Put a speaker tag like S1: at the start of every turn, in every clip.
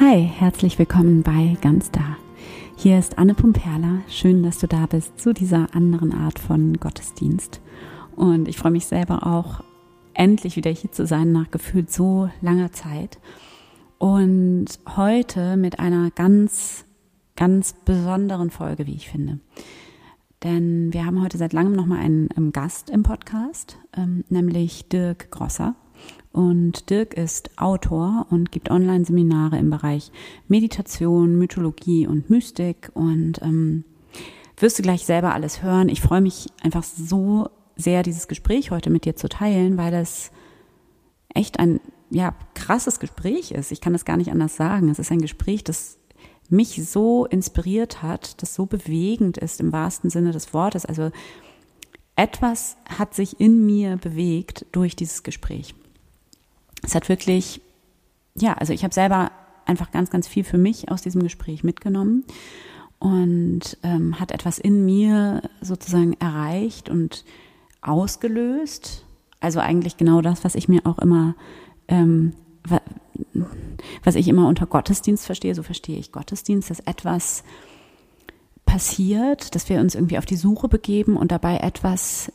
S1: Hi, herzlich willkommen bei Ganz Da. Hier ist Anne Pumperla. Schön, dass du da bist zu dieser anderen Art von Gottesdienst. Und ich freue mich selber auch, endlich wieder hier zu sein nach gefühlt so langer Zeit. Und heute mit einer ganz, ganz besonderen Folge, wie ich finde. Denn wir haben heute seit langem nochmal einen, einen Gast im Podcast, ähm, nämlich Dirk Grosser. Und Dirk ist Autor und gibt Online-Seminare im Bereich Meditation, Mythologie und Mystik. Und ähm, wirst du gleich selber alles hören. Ich freue mich einfach so sehr, dieses Gespräch heute mit dir zu teilen, weil es echt ein ja, krasses Gespräch ist. Ich kann das gar nicht anders sagen. Es ist ein Gespräch, das mich so inspiriert hat, das so bewegend ist im wahrsten Sinne des Wortes. Also etwas hat sich in mir bewegt durch dieses Gespräch es hat wirklich, ja, also ich habe selber einfach ganz, ganz viel für mich aus diesem Gespräch mitgenommen und ähm, hat etwas in mir sozusagen erreicht und ausgelöst. Also eigentlich genau das, was ich mir auch immer, ähm, was ich immer unter Gottesdienst verstehe, so verstehe ich Gottesdienst, dass etwas passiert, dass wir uns irgendwie auf die Suche begeben und dabei etwas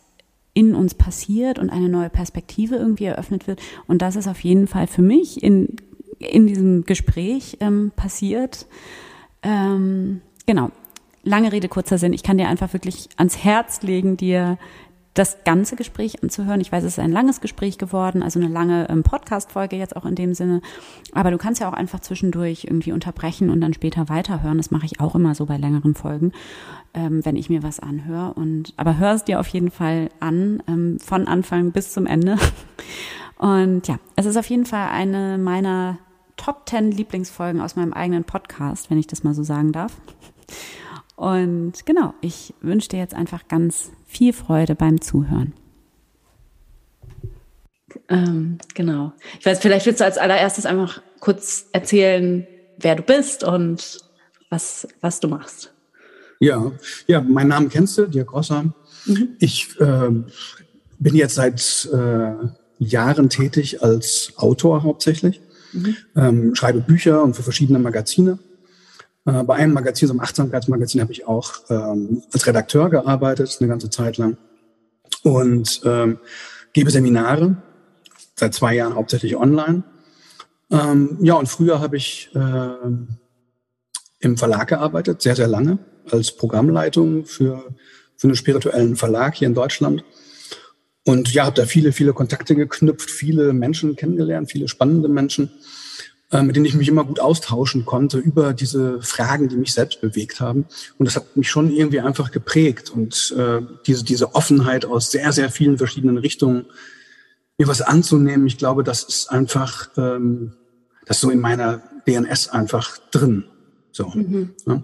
S1: in uns passiert und eine neue Perspektive irgendwie eröffnet wird. Und das ist auf jeden Fall für mich in, in diesem Gespräch ähm, passiert. Ähm, genau. Lange Rede, kurzer Sinn. Ich kann dir einfach wirklich ans Herz legen, dir das ganze Gespräch anzuhören. Ich weiß, es ist ein langes Gespräch geworden, also eine lange ähm, Podcast-Folge jetzt auch in dem Sinne. Aber du kannst ja auch einfach zwischendurch irgendwie unterbrechen und dann später weiterhören. Das mache ich auch immer so bei längeren Folgen, ähm, wenn ich mir was anhöre. Und aber hör es dir auf jeden Fall an, ähm, von Anfang bis zum Ende. Und ja, es ist auf jeden Fall eine meiner Top 10 Lieblingsfolgen aus meinem eigenen Podcast, wenn ich das mal so sagen darf. Und genau, ich wünsche dir jetzt einfach ganz viel Freude beim Zuhören.
S2: Ähm, genau. Ich weiß, vielleicht willst du als allererstes einfach kurz erzählen, wer du bist und was, was du machst.
S3: Ja, ja, mein Name kennst du, Dirk Grosser. Mhm. Ich äh, bin jetzt seit äh, Jahren tätig als Autor hauptsächlich, mhm. ähm, schreibe Bücher und für verschiedene Magazine. Äh, bei einem Magazin, so einem Achtsamkeitsmagazin, habe ich auch ähm, als Redakteur gearbeitet, eine ganze Zeit lang. Und ähm, gebe Seminare, seit zwei Jahren hauptsächlich online. Ähm, ja, und früher habe ich äh, im Verlag gearbeitet, sehr, sehr lange, als Programmleitung für, für einen spirituellen Verlag hier in Deutschland. Und ja, habe da viele, viele Kontakte geknüpft, viele Menschen kennengelernt, viele spannende Menschen. Äh, mit denen ich mich immer gut austauschen konnte über diese Fragen, die mich selbst bewegt haben. Und das hat mich schon irgendwie einfach geprägt. Und äh, diese, diese Offenheit aus sehr, sehr vielen verschiedenen Richtungen, mir was anzunehmen, ich glaube, das ist einfach, ähm, das ist so in meiner DNS einfach drin. So. Mhm. Ja.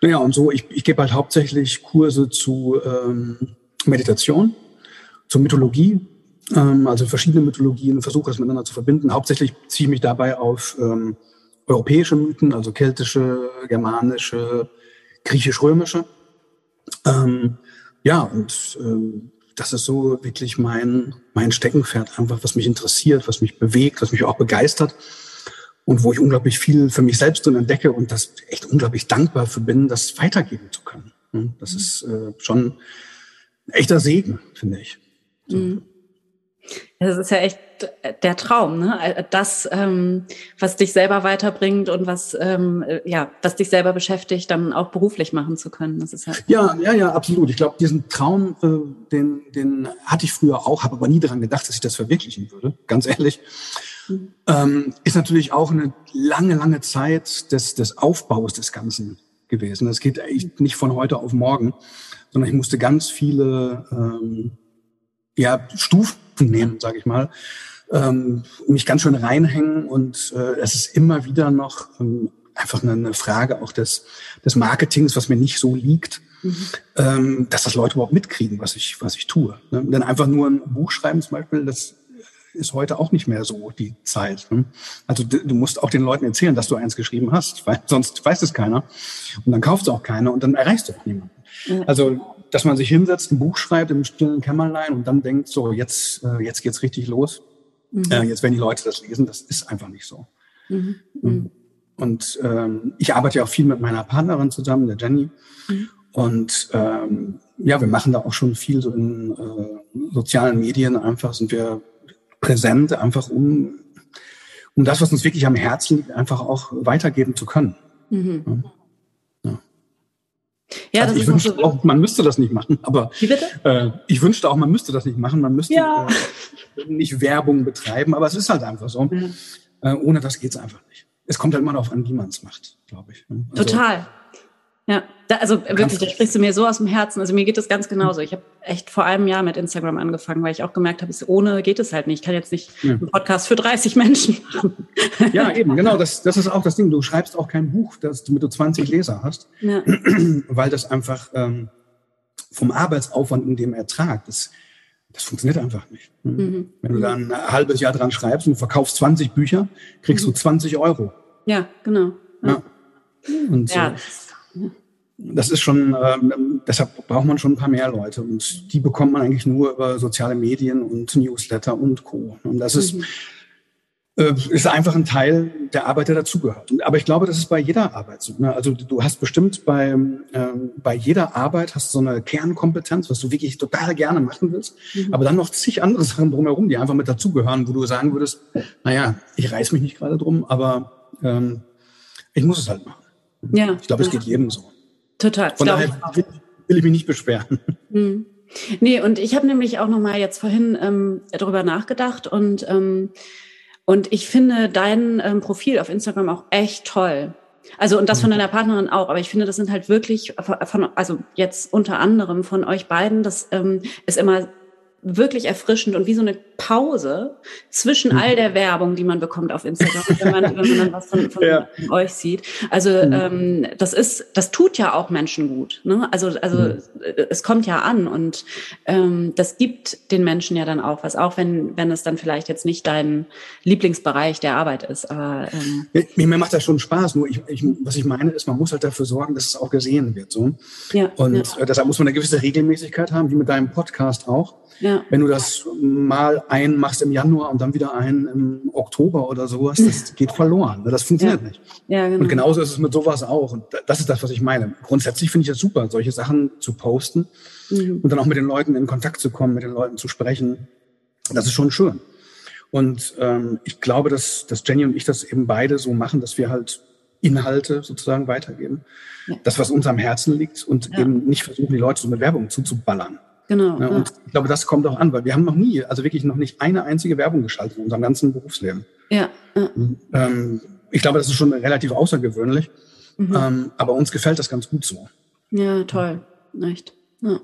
S3: Naja, und so, ich, ich gebe halt hauptsächlich Kurse zu ähm, Meditation, zur Mythologie, ähm, also verschiedene Mythologien, versuche es miteinander zu verbinden. Hauptsächlich ziehe ich mich dabei auf ähm, europäische Mythen, also keltische, germanische, griechisch-römische. Ähm, ja, und ähm, das ist so wirklich mein, mein Steckenpferd, einfach was mich interessiert, was mich bewegt, was mich auch begeistert und wo ich unglaublich viel für mich selbst drin entdecke und das echt unglaublich dankbar für bin, das weitergeben zu können. Hm, das mhm. ist äh, schon ein echter Segen, finde ich. Mhm.
S2: Das ist ja echt der Traum, ne? Das, ähm, was dich selber weiterbringt und was, ähm, ja, was dich selber beschäftigt, dann auch beruflich machen zu können. Das ist
S3: ja, ja, ja, ja, absolut. Ich glaube, diesen Traum, äh, den, den hatte ich früher auch, habe aber nie daran gedacht, dass ich das verwirklichen würde. Ganz ehrlich. Mhm. Ähm, ist natürlich auch eine lange, lange Zeit des, des Aufbaus des Ganzen gewesen. Das geht echt nicht von heute auf morgen, sondern ich musste ganz viele ähm, ja, Stufen nehmen, sage ich mal, ähm, mich ganz schön reinhängen und äh, es ist immer wieder noch ähm, einfach eine, Frage auch des, des Marketings, was mir nicht so liegt, mhm. ähm, dass das Leute überhaupt mitkriegen, was ich, was ich tue. Ne? Denn einfach nur ein Buch schreiben zum Beispiel, das ist heute auch nicht mehr so die Zeit. Ne? Also du, du musst auch den Leuten erzählen, dass du eins geschrieben hast, weil sonst weiß es keiner und dann kauft es auch keiner und dann erreichst du auch niemanden. Also dass man sich hinsetzt, ein Buch schreibt im stillen Kämmerlein und dann denkt, so, jetzt, äh, jetzt geht's richtig los. Mhm. Äh, jetzt werden die Leute das lesen. Das ist einfach nicht so. Mhm. mhm. und ähm, ich arbeite ja auch viel mit meiner Partnerin zusammen, der Jenny. Mhm. Und ähm, ja, wir machen da auch schon viel so in äh, sozialen Medien. Einfach sind wir präsent, einfach um, um das, was uns wirklich am Herzen liegt, einfach auch weitergeben zu können. Mhm. Ja. Also ich wünschte so auch, man müsste das nicht machen, aber äh, ich wünschte auch, man müsste das nicht machen. Man müsste ja. äh, nicht Werbung betreiben, aber es ist halt einfach so. Mhm. Äh, ohne das geht's einfach nicht. Es kommt halt immer darauf an, wie man es macht, glaube ich.
S1: Ne? Also, Total. Ja, da, also wirklich, da sprichst du mir so aus dem Herzen. Also mir geht es ganz genauso. Ich habe echt vor einem Jahr mit Instagram angefangen, weil ich auch gemerkt habe, ohne geht es halt nicht. Ich kann jetzt nicht ja. einen Podcast für 30 Menschen machen.
S3: Ja, eben, genau. Das, das ist auch das Ding. Du schreibst auch kein Buch, das, damit du 20 Leser hast, ja. weil das einfach ähm, vom Arbeitsaufwand in dem Ertrag, das, das funktioniert einfach nicht. Mhm. Wenn du dann ein halbes Jahr dran schreibst und verkaufst 20 Bücher, kriegst mhm. du 20 Euro.
S1: Ja, genau. Ja.
S3: Und ja. So das ist schon, ähm, deshalb braucht man schon ein paar mehr Leute und die bekommt man eigentlich nur über soziale Medien und Newsletter und Co. Und das ist, mhm. äh, ist einfach ein Teil der Arbeit, der dazugehört. Aber ich glaube, das ist bei jeder Arbeit so. Ne? Also du hast bestimmt bei, ähm, bei jeder Arbeit hast du so eine Kernkompetenz, was du wirklich total gerne machen willst, mhm. aber dann noch zig andere Sachen drumherum, die einfach mit dazugehören, wo du sagen würdest, naja, ich reiß mich nicht gerade drum, aber ähm, ich muss es halt machen. Ja. Ich glaube, es geht jedem so.
S1: Total.
S3: Von daher will, will, ich mich nicht beschweren.
S1: Hm. Nee, und ich habe nämlich auch noch mal jetzt vorhin ähm, darüber nachgedacht und ähm, und ich finde dein ähm, Profil auf Instagram auch echt toll. Also und das von mhm. deiner Partnerin auch, aber ich finde, das sind halt wirklich von, also jetzt unter anderem von euch beiden, das ähm, ist immer wirklich erfrischend und wie so eine Pause zwischen mhm. all der Werbung, die man bekommt auf Instagram, wenn man, wenn man dann was von, von ja. euch sieht. Also mhm. ähm, das ist, das tut ja auch Menschen gut. Ne? Also also mhm. es kommt ja an und ähm, das gibt den Menschen ja dann auch was, auch wenn wenn es dann vielleicht jetzt nicht dein Lieblingsbereich der Arbeit ist. Aber
S3: ähm, mir, mir macht das schon Spaß. Nur ich, ich, was ich meine ist, man muss halt dafür sorgen, dass es auch gesehen wird. So. Ja, und ja. Äh, deshalb muss man eine gewisse Regelmäßigkeit haben, wie mit deinem Podcast auch. Ja. Wenn du das mal ein machst im Januar und dann wieder ein im Oktober oder sowas, das geht verloren. Das funktioniert ja. nicht. Ja, genau. Und genauso ist es mit sowas auch. Und das ist das, was ich meine. Grundsätzlich finde ich es super, solche Sachen zu posten mhm. und dann auch mit den Leuten in Kontakt zu kommen, mit den Leuten zu sprechen. Das ist schon schön. Und ähm, ich glaube, dass, dass Jenny und ich das eben beide so machen, dass wir halt Inhalte sozusagen weitergeben. Ja. Das, was uns am Herzen liegt und eben nicht versuchen, die Leute so mit Werbung zuzuballern. Genau. Ja, und ja. ich glaube, das kommt auch an, weil wir haben noch nie, also wirklich noch nicht eine einzige Werbung geschaltet in unserem ganzen Berufsleben. Ja. ja. Ähm, ich glaube, das ist schon relativ außergewöhnlich. Mhm. Ähm, aber uns gefällt das ganz gut so.
S1: Ja, toll. Echt. Ja.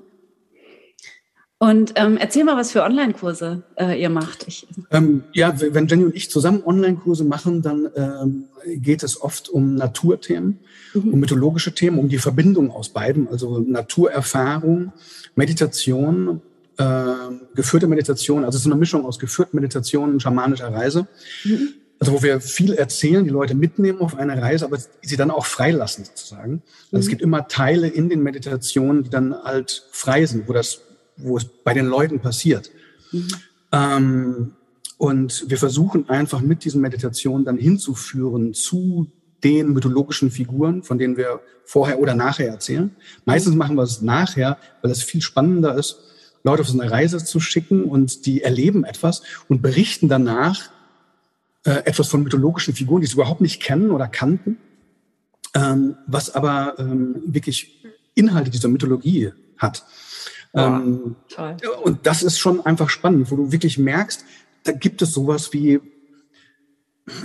S1: Und ähm, erzähl mal, was für Online-Kurse äh, ihr macht. Ich,
S3: ähm, ja, wenn Jenny und ich zusammen Online-Kurse machen, dann ähm, geht es oft um Naturthemen, mhm. um mythologische Themen, um die Verbindung aus beiden, also Naturerfahrung, Meditation, äh, geführte Meditation, also es ist eine Mischung aus geführten Meditationen und schamanischer Reise. Mhm. Also wo wir viel erzählen, die Leute mitnehmen auf eine Reise, aber sie dann auch freilassen sozusagen. Also mhm. es gibt immer Teile in den Meditationen, die dann halt frei sind, wo das wo es bei den Leuten passiert. Mhm. Ähm, und wir versuchen einfach mit diesen Meditationen dann hinzuführen zu den mythologischen Figuren, von denen wir vorher oder nachher erzählen. Meistens machen wir es nachher, weil es viel spannender ist, Leute auf so eine Reise zu schicken und die erleben etwas und berichten danach äh, etwas von mythologischen Figuren, die sie überhaupt nicht kennen oder kannten, ähm, was aber ähm, wirklich Inhalte dieser Mythologie hat. Ähm, toll. Und das ist schon einfach spannend, wo du wirklich merkst, da gibt es sowas wie,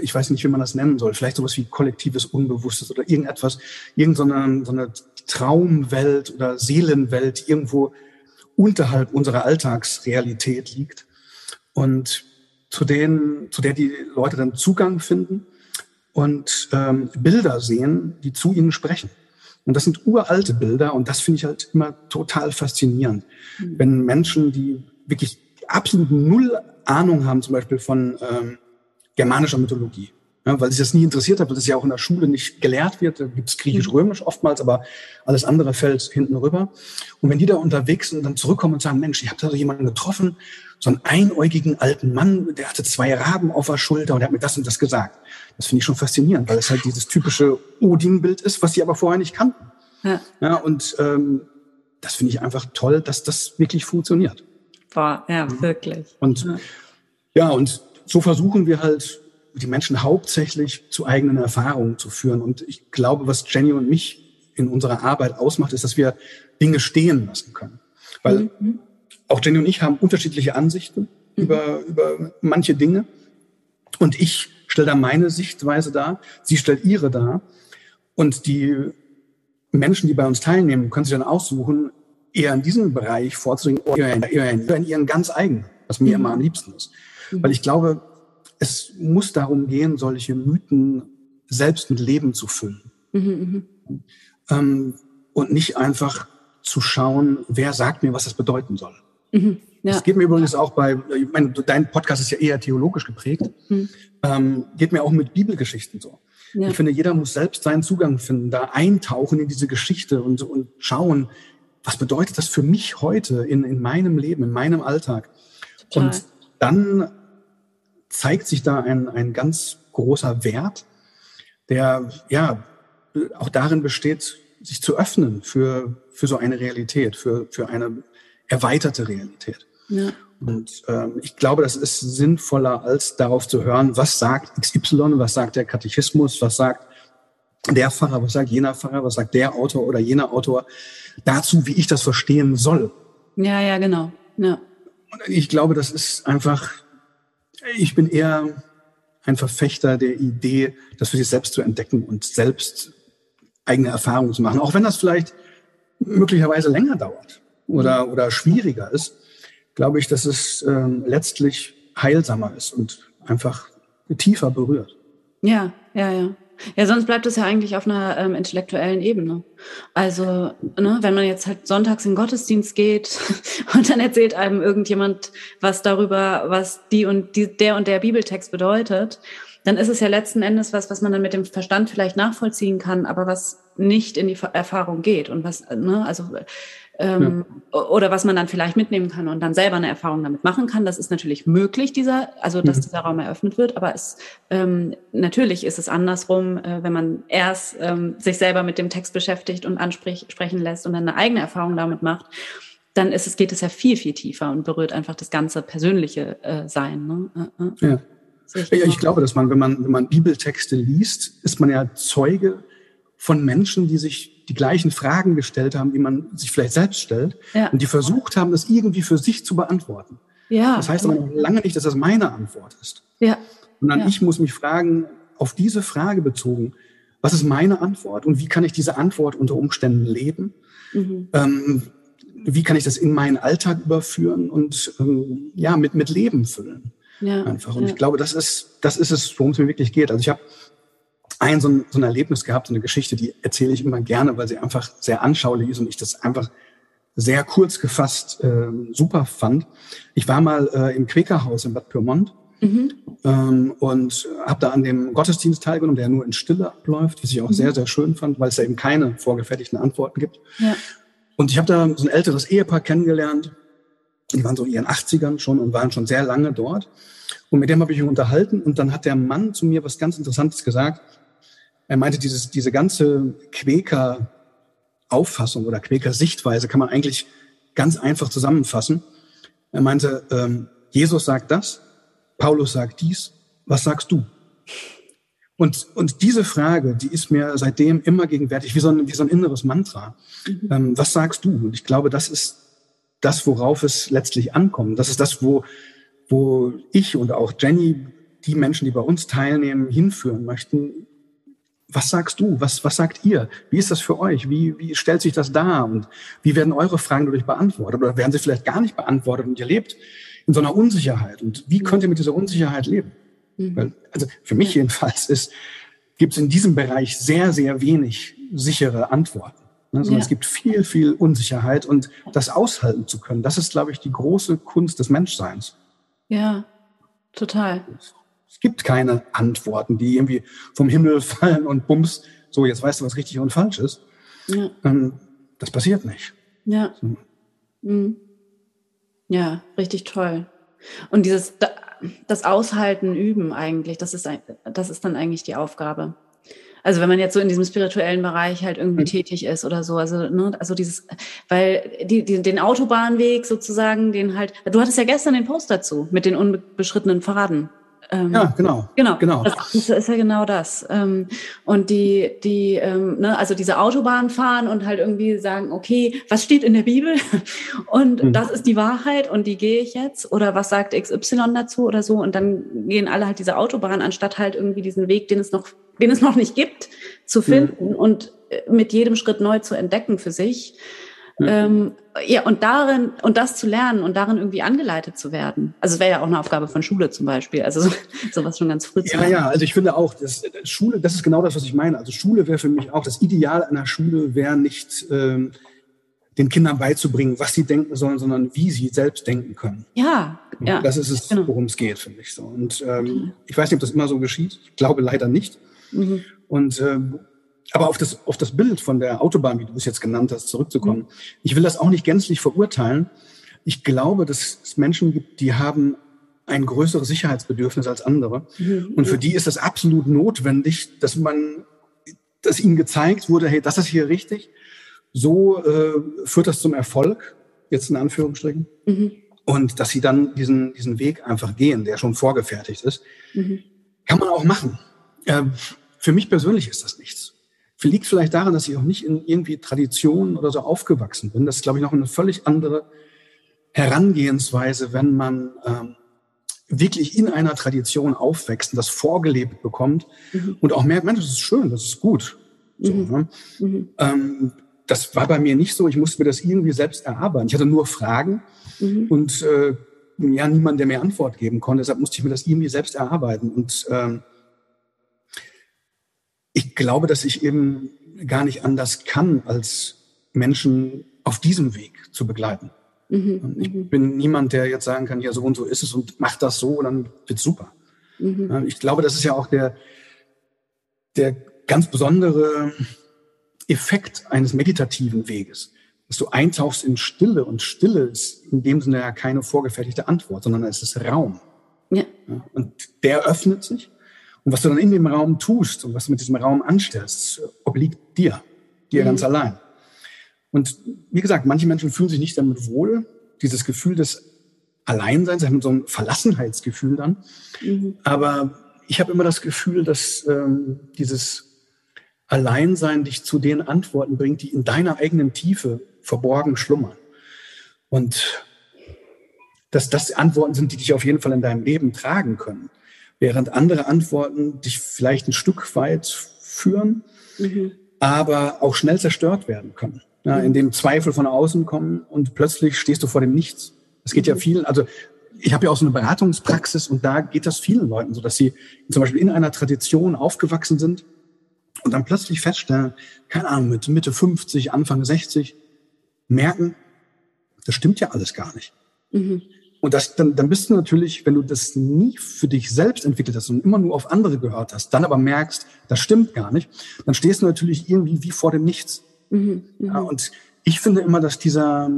S3: ich weiß nicht, wie man das nennen soll, vielleicht sowas wie kollektives Unbewusstes oder irgendetwas, irgendeine so eine Traumwelt oder Seelenwelt, irgendwo unterhalb unserer Alltagsrealität liegt und zu denen, zu der die Leute dann Zugang finden und ähm, Bilder sehen, die zu ihnen sprechen. Und das sind uralte Bilder und das finde ich halt immer total faszinierend. Mhm. Wenn Menschen, die wirklich absolut null Ahnung haben, zum Beispiel von ähm, germanischer Mythologie, Ja, weil sich das nie interessiert hat, weil das ja auch in der Schule nicht gelehrt wird. Da gibt es Griechisch-Römisch oftmals, aber alles andere fällt hinten rüber. Und wenn die da unterwegs sind und dann zurückkommen und sagen, Mensch, ich habe da so jemanden getroffen, so einen einäugigen alten Mann, der hatte zwei Raben auf der Schulter und der hat mir das und das gesagt. Das finde ich schon faszinierend, weil es halt dieses typische Odin-Bild ist, was sie aber vorher nicht kannten. Ja. ja und ähm, das finde ich einfach toll, dass das wirklich funktioniert.
S1: Boah, ja, wirklich.
S3: Und ja. ja, und so versuchen wir halt die Menschen hauptsächlich zu eigenen Erfahrungen zu führen. Und ich glaube, was Jenny und mich in unserer Arbeit ausmacht, ist, dass wir Dinge stehen lassen können. Weil mhm. auch Jenny und ich haben unterschiedliche Ansichten mhm. über, über manche Dinge. Und ich stelle da meine Sichtweise dar, sie stellt ihre dar. Und die Menschen, die bei uns teilnehmen, können sich dann aussuchen, eher in diesem Bereich vorzudringen oder eher in ihren ganz eigenen, was mir mhm. immer am liebsten ist. Mhm. Weil ich glaube, es muss darum gehen, solche Mythen selbst mit Leben zu füllen. Mhm, ähm, und nicht einfach zu schauen, wer sagt mir, was das bedeuten soll. Mhm, ja. Das geht mir übrigens auch bei, ich meine, dein Podcast ist ja eher theologisch geprägt, mhm. ähm, geht mir auch mit Bibelgeschichten so. Ja. Ich finde, jeder muss selbst seinen Zugang finden, da eintauchen in diese Geschichte und, und schauen, was bedeutet das für mich heute in, in meinem Leben, in meinem Alltag. Total. Und dann zeigt sich da ein, ein ganz großer Wert, der ja auch darin besteht, sich zu öffnen für, für so eine Realität, für, für eine erweiterte Realität. Ja. Und ähm, ich glaube, das ist sinnvoller, als darauf zu hören, was sagt XY, was sagt der Katechismus, was sagt der Pfarrer, was sagt jener Pfarrer, was sagt der Autor oder jener Autor dazu, wie ich das verstehen soll.
S1: Ja, ja, genau. Ja.
S3: Und ich glaube, das ist einfach ich bin eher ein Verfechter der Idee, das für sich selbst zu entdecken und selbst eigene Erfahrungen zu machen. Auch wenn das vielleicht möglicherweise länger dauert oder, oder schwieriger ist, glaube ich, dass es ähm, letztlich heilsamer ist und einfach tiefer berührt.
S1: Ja, ja, ja. Ja, sonst bleibt es ja eigentlich auf einer ähm, intellektuellen Ebene. Also, ne, wenn man jetzt halt sonntags in den Gottesdienst geht und dann erzählt einem irgendjemand was darüber, was die und die, der und der Bibeltext bedeutet, dann ist es ja letzten Endes was, was man dann mit dem Verstand vielleicht nachvollziehen kann, aber was nicht in die Erfahrung geht und was, ne, also ähm, ja. oder was man dann vielleicht mitnehmen kann und dann selber eine Erfahrung damit machen kann. Das ist natürlich möglich, dieser, also dass mhm. dieser Raum eröffnet wird, aber es ähm, natürlich ist es andersrum, äh, wenn man erst ähm, sich selber mit dem Text beschäftigt und ansprechen lässt und dann eine eigene Erfahrung damit macht, dann ist es, geht es ja viel, viel tiefer und berührt einfach das ganze persönliche äh, Sein. Ne?
S3: Äh, äh. Ja. Ja, ich glaube, dass man, wenn man, wenn man Bibeltexte liest, ist man ja Zeuge von Menschen, die sich die gleichen Fragen gestellt haben, die man sich vielleicht selbst stellt ja. und die versucht haben, das irgendwie für sich zu beantworten. Ja. Das heißt aber noch lange nicht, dass das meine Antwort ist. Ja. Sondern ja. ich muss mich fragen, auf diese Frage bezogen, was ist meine Antwort und wie kann ich diese Antwort unter Umständen leben? Mhm. Ähm, wie kann ich das in meinen Alltag überführen und ähm, ja mit mit Leben füllen? Ja. Einfach. Und ja. ich glaube, das ist das ist es, worum es mir wirklich geht. Also ich habe ein so, ein so ein Erlebnis gehabt, so eine Geschichte, die erzähle ich immer gerne, weil sie einfach sehr anschaulich ist und ich das einfach sehr kurz gefasst äh, super fand. Ich war mal äh, im Quäkerhaus in Bad Pyrmont mhm. ähm, und habe da an dem Gottesdienst teilgenommen, der nur in Stille abläuft, was ich auch mhm. sehr, sehr schön fand, weil es da eben keine vorgefertigten Antworten gibt. Ja. Und ich habe da so ein älteres Ehepaar kennengelernt, die waren so in ihren 80ern schon und waren schon sehr lange dort. Und mit dem habe ich mich unterhalten und dann hat der Mann zu mir was ganz Interessantes gesagt. Er meinte, dieses, diese ganze Quäker-Auffassung oder Quäker-Sichtweise kann man eigentlich ganz einfach zusammenfassen. Er meinte, ähm, Jesus sagt das, Paulus sagt dies, was sagst du? Und, und diese Frage, die ist mir seitdem immer gegenwärtig, wie so ein, wie so ein inneres Mantra. Mhm. Ähm, was sagst du? Und ich glaube, das ist das, worauf es letztlich ankommt. Das ist das, wo, wo ich und auch Jenny die Menschen, die bei uns teilnehmen, hinführen möchten, was sagst du? Was, was sagt ihr? Wie ist das für euch? Wie, wie stellt sich das dar? Und wie werden eure Fragen dadurch beantwortet? Oder werden sie vielleicht gar nicht beantwortet und ihr lebt in so einer Unsicherheit? Und wie könnt ihr mit dieser Unsicherheit leben? Mhm. Weil, also für mich jedenfalls ist, gibt es in diesem Bereich sehr, sehr wenig sichere Antworten. Ne? Sondern ja. es gibt viel, viel Unsicherheit und das aushalten zu können, das ist, glaube ich, die große Kunst des Menschseins.
S1: Ja, total.
S3: Es gibt keine Antworten, die irgendwie vom Himmel fallen und bums, so jetzt weißt du, was richtig und falsch ist. Ja. Ähm, das passiert nicht.
S1: Ja. So. Mhm. Ja, richtig toll. Und dieses das Aushalten üben eigentlich, das ist, das ist dann eigentlich die Aufgabe. Also wenn man jetzt so in diesem spirituellen Bereich halt irgendwie mhm. tätig ist oder so, also ne, also dieses, weil die, die, den Autobahnweg sozusagen, den halt, du hattest ja gestern den Post dazu mit den unbeschrittenen Faden.
S3: Ähm, ja, genau.
S1: Genau. genau. Das, ist ja genau das. Ähm, und die, die, ähm, ne, also diese Autobahn fahren und halt irgendwie sagen, okay, was steht in der Bibel? Und mhm. das ist die Wahrheit und die gehe ich jetzt. Oder was sagt XY dazu oder so? Und dann gehen alle halt diese Autobahn, anstatt halt irgendwie diesen Weg, den es noch, den es noch nicht gibt, zu mhm. finden mhm. und äh, mit jedem Schritt neu zu entdecken für sich. Ja. Ähm, ja, und darin, und das zu lernen und darin irgendwie angeleitet zu werden. Also es wäre ja auch eine Aufgabe von Schule zum Beispiel. Also so, sowas schon ganz früh
S3: zu Ja, ja, also ich finde auch, dass Schule, das ist genau das, was ich meine. Also Schule wäre für mich auch, das Ideal einer Schule wäre nicht, ähm, den Kindern beizubringen, was sie denken sollen, sondern wie sie selbst denken können.
S1: Ja, ja.
S3: Das ist es, genau. worum es geht, finde ich so. Und ähm, ich weiß nicht, ob das immer so geschieht. Ich glaube leider nicht. Mhm. Und ähm, aber auf das, auf das Bild von der Autobahn, wie du es jetzt genannt hast, zurückzukommen. Mhm. Ich will das auch nicht gänzlich verurteilen. Ich glaube, dass es Menschen gibt, die haben ein größeres Sicherheitsbedürfnis als andere. Mhm. Und für die ist es absolut notwendig, dass man, dass ihnen gezeigt wurde, hey, das ist hier richtig. So äh, führt das zum Erfolg, jetzt in Anführungsstrichen. Mhm. Und dass sie dann diesen, diesen Weg einfach gehen, der schon vorgefertigt ist. Mhm. Kann man auch machen. Äh, für mich persönlich ist das nichts liegt vielleicht daran, dass ich auch nicht in irgendwie Traditionen oder so aufgewachsen bin. Das ist, glaube ich, noch eine völlig andere Herangehensweise, wenn man ähm, wirklich in einer Tradition aufwächst und das vorgelebt bekommt mhm. und auch merkt, Mensch, das ist schön, das ist gut. So, mhm. Ne? Mhm. Ähm, das war bei mir nicht so. Ich musste mir das irgendwie selbst erarbeiten. Ich hatte nur Fragen mhm. und äh, ja, niemand, der mir Antwort geben konnte. Deshalb musste ich mir das irgendwie selbst erarbeiten. Und ähm, ich glaube, dass ich eben gar nicht anders kann, als Menschen auf diesem Weg zu begleiten. Mhm, ich mhm. bin niemand, der jetzt sagen kann, ja, so und so ist es und macht das so, dann wird's super. Mhm. Ich glaube, das ist ja auch der, der ganz besondere Effekt eines meditativen Weges, dass du eintauchst in Stille und Stille ist in dem Sinne ja keine vorgefertigte Antwort, sondern es ist Raum. Ja. Und der öffnet sich und was du dann in dem Raum tust und was du mit diesem Raum anstellst, obliegt dir, dir mhm. ganz allein. Und wie gesagt, manche Menschen fühlen sich nicht damit wohl. Dieses Gefühl des Alleinseins, sie haben so ein Verlassenheitsgefühl dann. Mhm. Aber ich habe immer das Gefühl, dass ähm, dieses Alleinsein dich zu den Antworten bringt, die in deiner eigenen Tiefe verborgen schlummern. Und dass das Antworten sind, die dich auf jeden Fall in deinem Leben tragen können während andere Antworten dich vielleicht ein Stück weit führen, mhm. aber auch schnell zerstört werden können. Ja, mhm. indem Zweifel von außen kommen und plötzlich stehst du vor dem Nichts. Es geht mhm. ja vielen, also ich habe ja auch so eine Beratungspraxis und da geht das vielen Leuten so, dass sie zum Beispiel in einer Tradition aufgewachsen sind und dann plötzlich feststellen, keine Ahnung, mit Mitte 50, Anfang 60, merken, das stimmt ja alles gar nicht. Mhm. Und das, dann, dann bist du natürlich, wenn du das nie für dich selbst entwickelt hast und immer nur auf andere gehört hast, dann aber merkst, das stimmt gar nicht, dann stehst du natürlich irgendwie wie vor dem Nichts. Mhm, ja, mhm. und ich finde immer, dass dieser,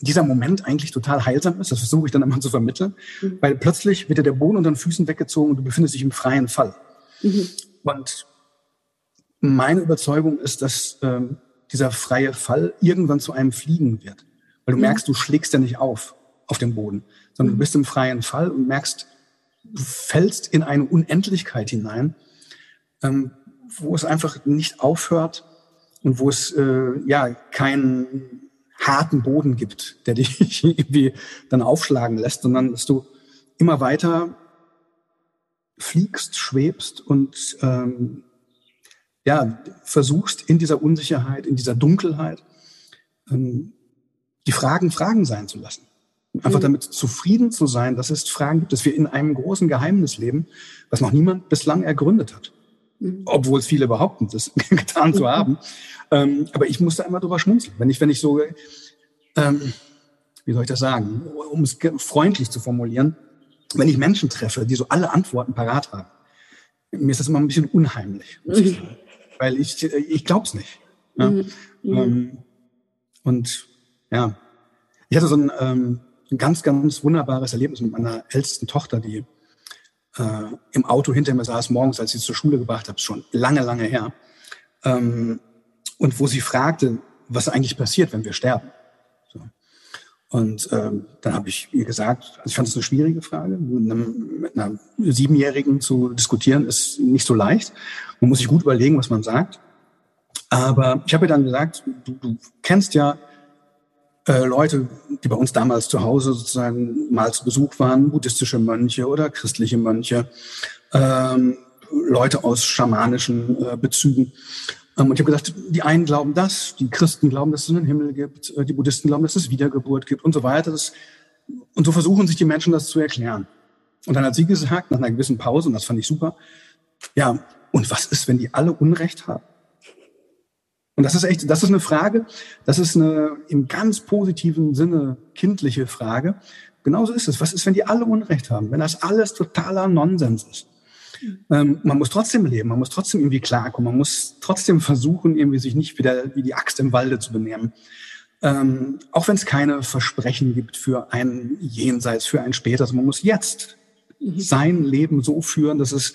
S3: dieser Moment eigentlich total heilsam ist. Das versuche ich dann immer zu vermitteln, mhm. weil plötzlich wird dir der Boden unter den Füßen weggezogen und du befindest dich im freien Fall. Mhm. Und meine Überzeugung ist, dass ähm, dieser freie Fall irgendwann zu einem Fliegen wird, weil du mhm. merkst, du schlägst ja nicht auf auf dem Boden, sondern du mhm. bist im freien Fall und merkst, du fällst in eine Unendlichkeit hinein, ähm, wo es einfach nicht aufhört und wo es äh, ja keinen harten Boden gibt, der dich irgendwie dann aufschlagen lässt, sondern dass du immer weiter fliegst, schwebst und ähm, ja versuchst in dieser Unsicherheit, in dieser Dunkelheit ähm, die Fragen Fragen sein zu lassen. Einfach mhm. damit zufrieden zu sein, dass es Fragen gibt, dass wir in einem großen Geheimnis leben, was noch niemand bislang ergründet hat. Mhm. Obwohl es viele behaupten, das getan mhm. zu haben. Ähm, aber ich musste einmal drüber schmunzeln. Wenn ich, wenn ich so, ähm, wie soll ich das sagen, um es freundlich zu formulieren, wenn ich Menschen treffe, die so alle Antworten parat haben, mir ist das immer ein bisschen unheimlich, ich weil ich, ich glaube es nicht. Ja? Mhm. Ähm, und ja, ich hatte so ein, ähm, ein ganz, ganz wunderbares Erlebnis mit meiner ältesten Tochter, die äh, im Auto hinter mir saß morgens, als ich sie zur Schule gebracht habe, schon lange, lange her. Ähm, und wo sie fragte, was eigentlich passiert, wenn wir sterben. So. Und ähm, dann habe ich ihr gesagt, also ich fand es eine schwierige Frage, mit, einem, mit einer Siebenjährigen zu diskutieren, ist nicht so leicht. Man muss sich gut überlegen, was man sagt. Aber ich habe ihr dann gesagt, du, du kennst ja äh, Leute, die bei uns damals zu Hause sozusagen mal zu Besuch waren, buddhistische Mönche oder christliche Mönche, ähm, Leute aus schamanischen äh, Bezügen. Ähm, und ich habe gesagt, die einen glauben das, die Christen glauben, dass es einen Himmel gibt, äh, die Buddhisten glauben, dass es Wiedergeburt gibt und so weiter. Das, und so versuchen sich die Menschen das zu erklären. Und dann hat sie gesagt, nach einer gewissen Pause, und das fand ich super, ja, und was ist, wenn die alle Unrecht haben? Und das ist echt, das ist eine Frage, das ist eine im ganz positiven Sinne kindliche Frage. Genauso ist es. Was ist, wenn die alle Unrecht haben? Wenn das alles totaler Nonsens ist? Ähm, man muss trotzdem leben, man muss trotzdem irgendwie klarkommen, man muss trotzdem versuchen, irgendwie sich nicht wieder wie die Axt im Walde zu benehmen. Ähm, auch wenn es keine Versprechen gibt für ein Jenseits, für ein Später. Also man muss jetzt mhm. sein Leben so führen, dass es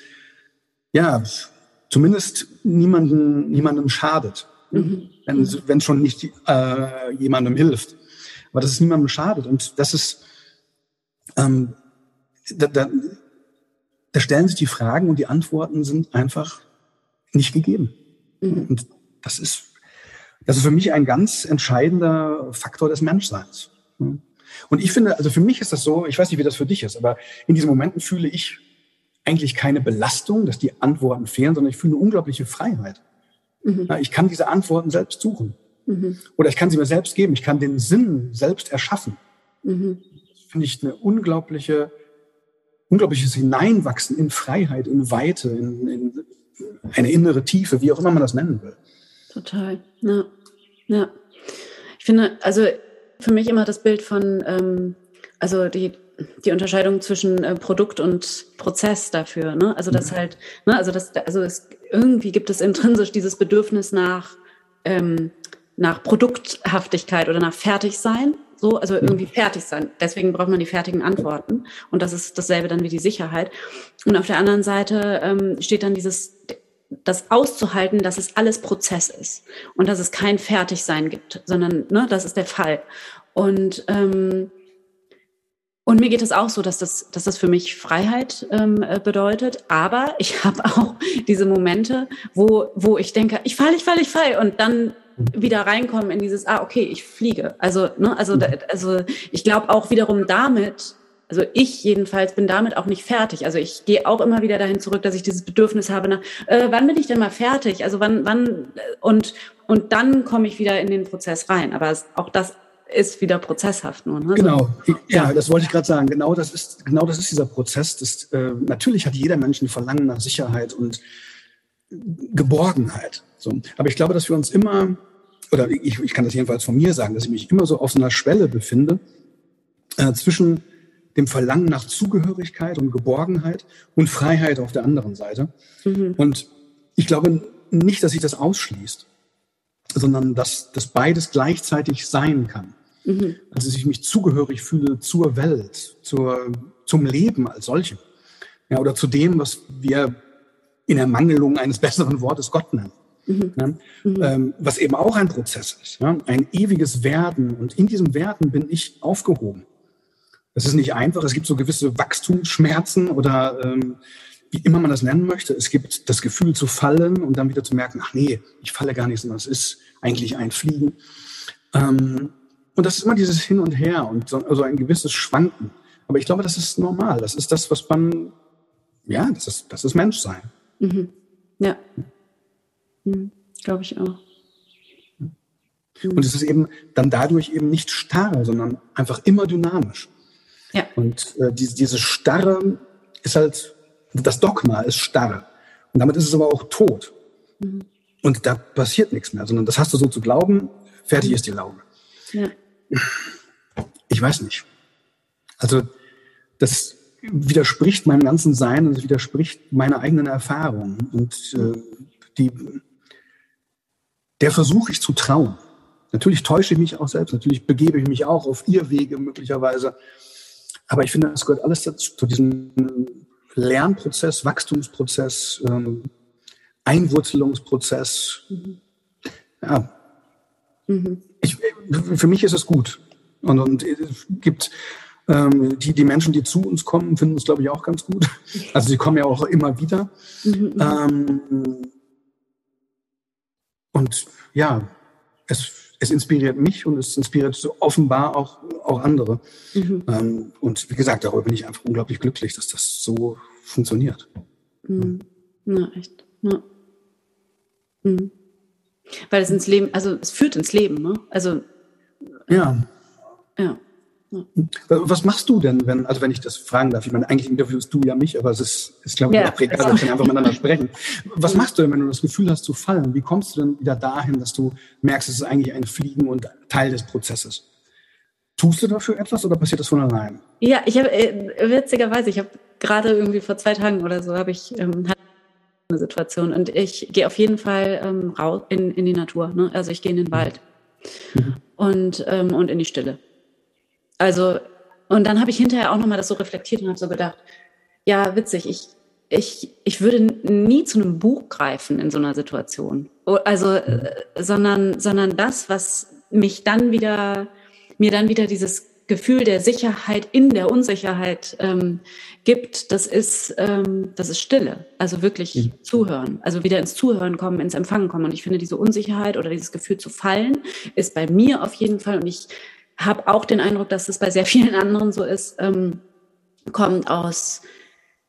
S3: ja zumindest niemanden, niemandem schadet. Mhm. Wenn es schon nicht äh, jemandem hilft. Aber dass es niemandem schadet. Und das ist, ähm, da, da, da stellen sich die Fragen und die Antworten sind einfach nicht gegeben. Mhm. Und das ist, das ist für mich ein ganz entscheidender Faktor des Menschseins. Und ich finde, also für mich ist das so, ich weiß nicht, wie das für dich ist, aber in diesen Momenten fühle ich eigentlich keine Belastung, dass die Antworten fehlen, sondern ich fühle eine unglaubliche Freiheit. Mhm. Ich kann diese Antworten selbst suchen. Mhm. Oder ich kann sie mir selbst geben. Ich kann den Sinn selbst erschaffen. Mhm. Das finde ich eine unglaubliche, unglaubliches Hineinwachsen in Freiheit, in Weite, in, in eine innere Tiefe, wie auch immer man das nennen will.
S1: Total. Ja. ja. Ich finde, also für mich immer das Bild von, ähm, also die, die Unterscheidung zwischen äh, Produkt und Prozess dafür. Ne? Also das mhm. halt, ne? also das, also es, irgendwie gibt es intrinsisch dieses Bedürfnis nach ähm, nach Produkthaftigkeit oder nach Fertigsein. So, also mhm. irgendwie fertig sein. Deswegen braucht man die fertigen Antworten. Und das ist dasselbe dann wie die Sicherheit. Und auf der anderen Seite ähm, steht dann dieses, das auszuhalten, dass es alles Prozess ist und dass es kein Fertigsein gibt, sondern ne, das ist der Fall. Und ähm, und mir geht es auch so, dass das, dass das für mich Freiheit ähm, äh, bedeutet. Aber ich habe auch diese Momente, wo, wo ich denke, ich falle, ich falle, ich falle. Und dann wieder reinkommen in dieses, ah, okay, ich fliege. Also, ne, also, mhm. also ich glaube auch wiederum damit, also ich jedenfalls bin damit auch nicht fertig. Also ich gehe auch immer wieder dahin zurück, dass ich dieses Bedürfnis habe nach, äh, wann bin ich denn mal fertig? Also wann, wann und und dann komme ich wieder in den Prozess rein. Aber auch das ist wieder prozesshaft nur.
S3: Ne? Genau, ja, das wollte ich gerade sagen. Genau das ist, genau das ist dieser Prozess. Das, äh, natürlich hat jeder Mensch ein Verlangen nach Sicherheit und Geborgenheit. So. Aber ich glaube, dass wir uns immer, oder ich, ich kann das jedenfalls von mir sagen, dass ich mich immer so auf so einer Schwelle befinde äh, zwischen dem Verlangen nach Zugehörigkeit und Geborgenheit und Freiheit auf der anderen Seite. Mhm. Und ich glaube nicht, dass sich das ausschließt, sondern dass das beides gleichzeitig sein kann. Mhm. Also dass ich mich zugehörig fühle zur Welt, zur, zum Leben als solchem. Ja, oder zu dem, was wir in Ermangelung eines besseren Wortes Gott nennen. Mhm. Ja, mhm. ähm, was eben auch ein Prozess ist. Ja, ein ewiges Werden. Und in diesem Werden bin ich aufgehoben. Das ist nicht einfach. Es gibt so gewisse Wachstumsschmerzen oder ähm, wie immer man das nennen möchte. Es gibt das Gefühl zu fallen und dann wieder zu merken, ach nee, ich falle gar nicht, sondern es ist eigentlich ein Fliegen. Ähm, und das ist immer dieses Hin und Her und so, also ein gewisses Schwanken. Aber ich glaube, das ist normal. Das ist das, was man, ja, das ist, das ist Menschsein. Mhm.
S1: Ja. Mhm. Glaube ich auch.
S3: Und es ist eben dann dadurch eben nicht starr, sondern einfach immer dynamisch. Ja. Und äh, diese, diese Starre ist halt, das Dogma ist starr. Und damit ist es aber auch tot. Mhm. Und da passiert nichts mehr, sondern das hast du so zu glauben, fertig ist die Laube. Ja. Ich weiß nicht. Also das, widerspricht meinem ganzen Sein und es widerspricht meiner eigenen Erfahrung. Und äh, die, der versuche ich zu trauen. Natürlich täusche ich mich auch selbst, natürlich begebe ich mich auch auf Irrwege möglicherweise. Aber ich finde, das gehört alles dazu, zu diesem Lernprozess, Wachstumsprozess, ähm, Einwurzelungsprozess. Ja. Mhm. Für mich ist es gut. Und, und es gibt ähm, die, die Menschen, die zu uns kommen, finden es, glaube ich, auch ganz gut. Also sie kommen ja auch immer wieder. Mhm. Ähm, und ja, es, es inspiriert mich und es inspiriert so offenbar auch, auch andere. Mhm. Ähm, und wie gesagt, darüber bin ich einfach unglaublich glücklich, dass das so funktioniert.
S1: Mhm. Na, echt. Ja. Mhm. Weil es ins Leben, also es führt ins Leben, ne? Also.
S3: Ja. Ja. Was machst du denn, wenn, also wenn ich das fragen darf? Ich meine, eigentlich interviewst du ja mich, aber es ist, ist glaube ich, ja. auch egal, wir können einfach miteinander sprechen. Was machst du denn, wenn du das Gefühl hast zu fallen? Wie kommst du denn wieder dahin, dass du merkst, es ist eigentlich ein Fliegen und Teil des Prozesses? Tust du dafür etwas oder passiert das von allein?
S1: Ja, ich habe, äh, witzigerweise, ich habe gerade irgendwie vor zwei Tagen oder so, habe ich, ähm, eine Situation und ich gehe auf jeden Fall ähm, raus in, in die Natur. Ne? Also ich gehe in den Wald mhm. und, ähm, und in die Stille. Also, und dann habe ich hinterher auch nochmal das so reflektiert und habe so gedacht, ja, witzig, ich, ich, ich würde nie zu einem Buch greifen in so einer Situation. Also, äh, sondern, sondern das, was mich dann wieder, mir dann wieder dieses Gefühl der Sicherheit in der Unsicherheit ähm, gibt, das ist, ähm, das ist Stille. Also wirklich mhm. zuhören. Also wieder ins Zuhören kommen, ins Empfangen kommen. Und ich finde, diese Unsicherheit oder dieses Gefühl zu fallen, ist bei mir auf jeden Fall, und ich habe auch den Eindruck, dass es bei sehr vielen anderen so ist, ähm, kommt aus,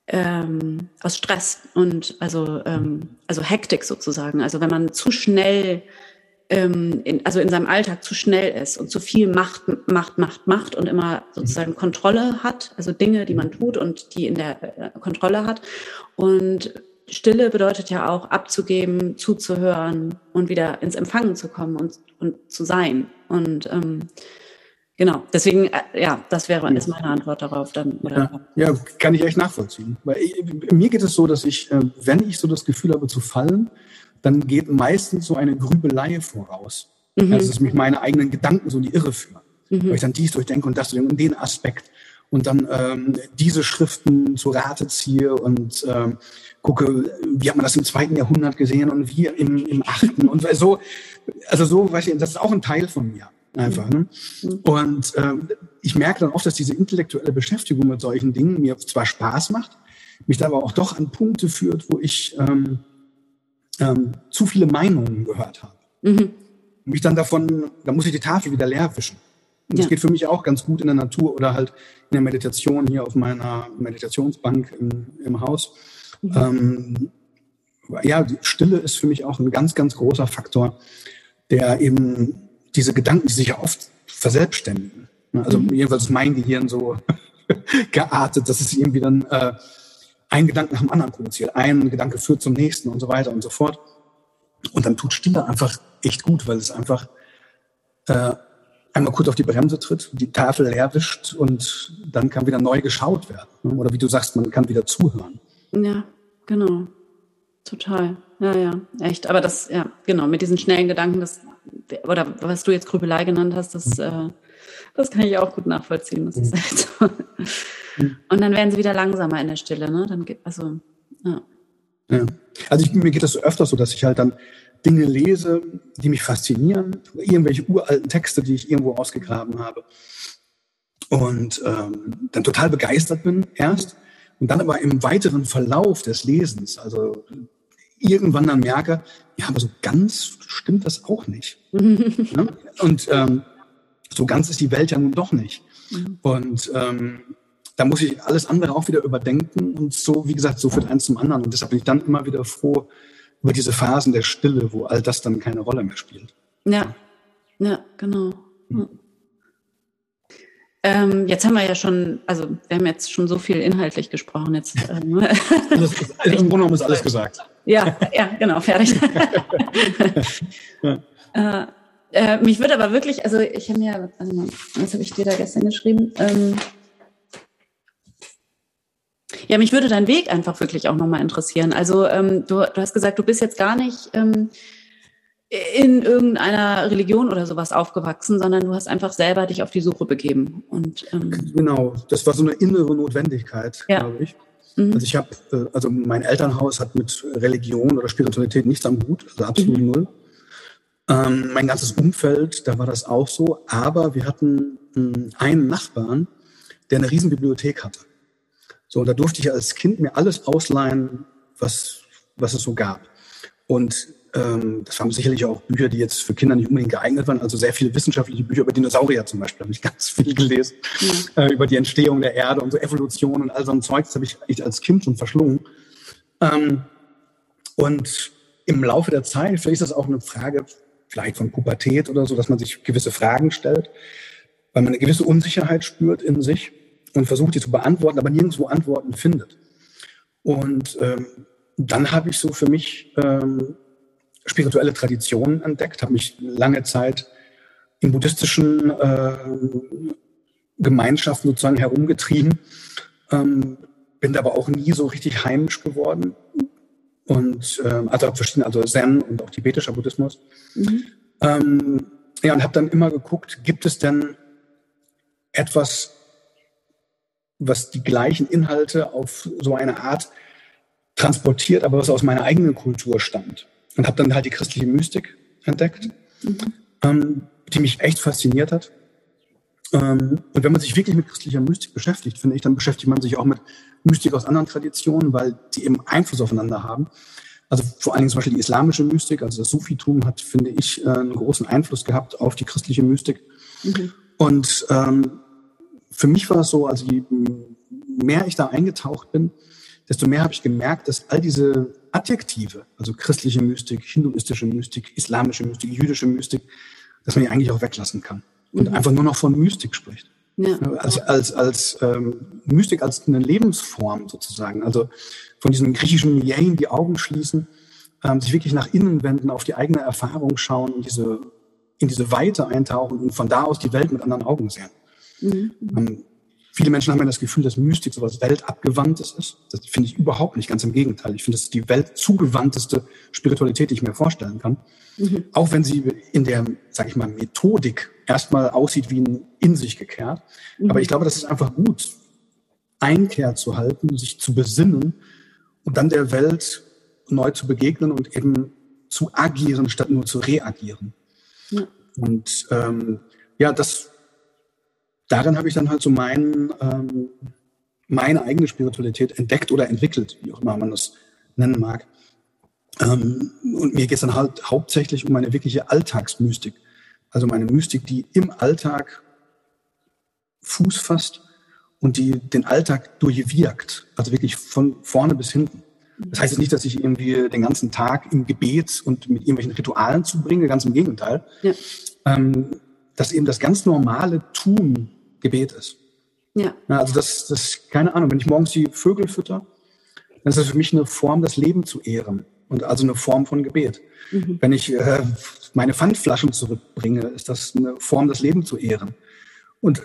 S1: ähm, aus Stress und also, ähm, also Hektik sozusagen. Also wenn man zu schnell, ähm, in, also in seinem Alltag zu schnell ist und zu viel macht, macht, macht, macht und immer sozusagen Kontrolle hat, also Dinge, die man tut und die in der äh, Kontrolle hat. Und Stille bedeutet ja auch abzugeben, zuzuhören und wieder ins Empfangen zu kommen und, und zu sein. Und ähm, Genau, deswegen, äh, ja, das wäre ist meine Antwort darauf dann.
S3: Ja, ja, kann ich echt nachvollziehen. Weil ich, mir geht es so, dass ich, äh, wenn ich so das Gefühl habe zu fallen, dann geht meistens so eine Grübelei voraus. Mhm. Also, dass mich meine eigenen Gedanken so in die Irre führen. Mhm. Weil ich dann dies durchdenke und das und den Aspekt und dann ähm, diese Schriften zu Rate ziehe und ähm, gucke, wie hat man das im zweiten Jahrhundert gesehen und wie im, im achten und so. Also so, weiß ich, das ist auch ein Teil von mir einfach. Ne? Mhm. Und ähm, ich merke dann oft, dass diese intellektuelle Beschäftigung mit solchen Dingen mir zwar Spaß macht, mich da aber auch doch an Punkte führt, wo ich ähm, ähm, zu viele Meinungen gehört habe. Mhm. Mich dann davon, da muss ich die Tafel wieder leer wischen. Und das geht für mich auch ganz gut in der Natur oder halt in der Meditation hier auf meiner Meditationsbank im, im Haus. Mhm. Ähm, ja, die Stille ist für mich auch ein ganz, ganz großer Faktor, der eben diese Gedanken, die sich ja oft verselbstständigen. Also mhm. jedenfalls ist mein Gehirn so geartet, dass es irgendwie dann äh, ein Gedanke nach dem anderen produziert. Ein Gedanke führt zum nächsten und so weiter und so fort. Und dann tut Stille einfach echt gut, weil es einfach äh, einmal kurz auf die Bremse tritt, die Tafel leer wischt und dann kann wieder neu geschaut werden. Ne? Oder wie du sagst, man kann wieder zuhören.
S1: Ja, genau. Total. Ja, ja, echt. Aber das, ja, genau, mit diesen schnellen Gedanken, das oder was du jetzt Grübelei genannt hast, das, äh, das kann ich auch gut nachvollziehen. Das ist halt so. Und dann werden sie wieder langsamer in der Stille, ne? Dann geht, also, ja.
S3: ja. Also ich, mir geht das so öfter so, dass ich halt dann Dinge lese, die mich faszinieren, irgendwelche uralten Texte, die ich irgendwo ausgegraben habe. Und ähm, dann total begeistert bin erst und dann aber im weiteren Verlauf des Lesens, also irgendwann dann merke, ja, aber so ganz stimmt das auch nicht. ne? Und ähm, so ganz ist die Welt ja nun doch nicht. Mhm. Und ähm, da muss ich alles andere auch wieder überdenken und so, wie gesagt, so führt eins zum anderen. Und deshalb bin ich dann immer wieder froh über diese Phasen der Stille, wo all das dann keine Rolle mehr spielt.
S1: Ja, ja, genau. Mhm. Ähm, jetzt haben wir ja schon, also wir haben jetzt schon so viel inhaltlich gesprochen. Jetzt, ähm,
S3: ist, Im Grunde genommen ist alles gesagt.
S1: Ja, ja, genau, fertig. äh, äh, mich würde aber wirklich, also ich habe mir, also was habe ich dir da gestern geschrieben? Ähm, Ja, mich würde dein Weg einfach wirklich auch nochmal interessieren. Also ähm, du, du hast gesagt, du bist jetzt gar nicht ähm, in irgendeiner Religion oder sowas aufgewachsen, sondern du hast einfach selber dich auf die Suche begeben. Und,
S3: ähm genau, das war so eine innere Notwendigkeit,
S1: ja.
S3: glaube ich. Mhm. Also ich habe, äh, also mein Elternhaus hat mit Religion oder Spiritualität nichts am Hut, also absolut mhm. null. Ähm, mein ganzes Umfeld, da war das auch so, aber wir hatten äh, einen Nachbarn, der eine Riesenbibliothek hatte. So, und da durfte ich als Kind mir alles ausleihen, was, was es so gab. Und ähm, das waren sicherlich auch Bücher, die jetzt für Kinder nicht unbedingt geeignet waren. Also sehr viele wissenschaftliche Bücher über Dinosaurier zum Beispiel habe ich ganz viel gelesen. Ja. Äh, über die Entstehung der Erde und so Evolution und all so ein Zeug. Das habe ich, ich als Kind schon verschlungen. Ähm, und im Laufe der Zeit, vielleicht ist das auch eine Frage vielleicht von Pubertät oder so, dass man sich gewisse Fragen stellt, weil man eine gewisse Unsicherheit spürt in sich und versucht, die zu beantworten, aber nirgendwo Antworten findet. Und ähm, dann habe ich so für mich ähm, spirituelle Traditionen entdeckt, habe mich lange Zeit in buddhistischen äh, Gemeinschaften sozusagen herumgetrieben, ähm, bin aber auch nie so richtig heimisch geworden. Und ähm, also verschiedene, also Zen und auch tibetischer Buddhismus. Mhm. Ähm, ja, und habe dann immer geguckt, gibt es denn etwas, was die gleichen Inhalte auf so eine Art transportiert, aber was aus meiner eigenen Kultur stammt und habe dann halt die christliche Mystik entdeckt, mhm. ähm, die mich echt fasziniert hat. Ähm, und wenn man sich wirklich mit christlicher Mystik beschäftigt, finde ich, dann beschäftigt man sich auch mit Mystik aus anderen Traditionen, weil die eben Einfluss aufeinander haben. Also vor allen Dingen zum Beispiel die islamische Mystik, also das Sufitum hat, finde ich, äh, einen großen Einfluss gehabt auf die christliche Mystik. Mhm. Und ähm, für mich war es so, also je mehr ich da eingetaucht bin, desto mehr habe ich gemerkt, dass all diese Adjektive, also christliche Mystik, hinduistische Mystik, islamische Mystik, jüdische Mystik, dass man die eigentlich auch weglassen kann und mhm. einfach nur noch von Mystik spricht. Ja. Als, als, als ähm, Mystik als eine Lebensform sozusagen. Also von diesem griechischen Yen die Augen schließen, ähm, sich wirklich nach innen wenden, auf die eigene Erfahrung schauen und diese, in diese Weite eintauchen und von da aus die Welt mit anderen Augen sehen. Mhm. Ähm, Viele Menschen haben ja das Gefühl, dass Mystik so was Weltabgewandtes ist. Das finde ich überhaupt nicht, ganz im Gegenteil. Ich finde, das ist die weltzugewandteste Spiritualität, die ich mir vorstellen kann. Mhm. Auch wenn sie in der, sage ich mal, Methodik erstmal aussieht wie ein in sich gekehrt. Mhm. Aber ich glaube, das ist einfach gut, Einkehr zu halten, sich zu besinnen und dann der Welt neu zu begegnen und eben zu agieren, statt nur zu reagieren. Ja. Und ähm, ja, das darin habe ich dann halt so mein, ähm, meine eigene Spiritualität entdeckt oder entwickelt, wie auch immer man das nennen mag. Ähm, und mir geht es dann halt hauptsächlich um meine wirkliche Alltagsmystik. Also meine Mystik, die im Alltag Fuß fasst und die den Alltag durchwirkt. Also wirklich von vorne bis hinten. Das heißt jetzt nicht, dass ich irgendwie den ganzen Tag im Gebet und mit irgendwelchen Ritualen zubringe, ganz im Gegenteil. Ja. Ähm, dass eben das ganz normale Tun Gebet ist. Ja. Also das, das, keine Ahnung, wenn ich morgens die Vögel fütter, dann ist das für mich eine Form, das Leben zu ehren und also eine Form von Gebet. Mhm. Wenn ich äh, meine Pfandflaschen zurückbringe, ist das eine Form, das Leben zu ehren. Und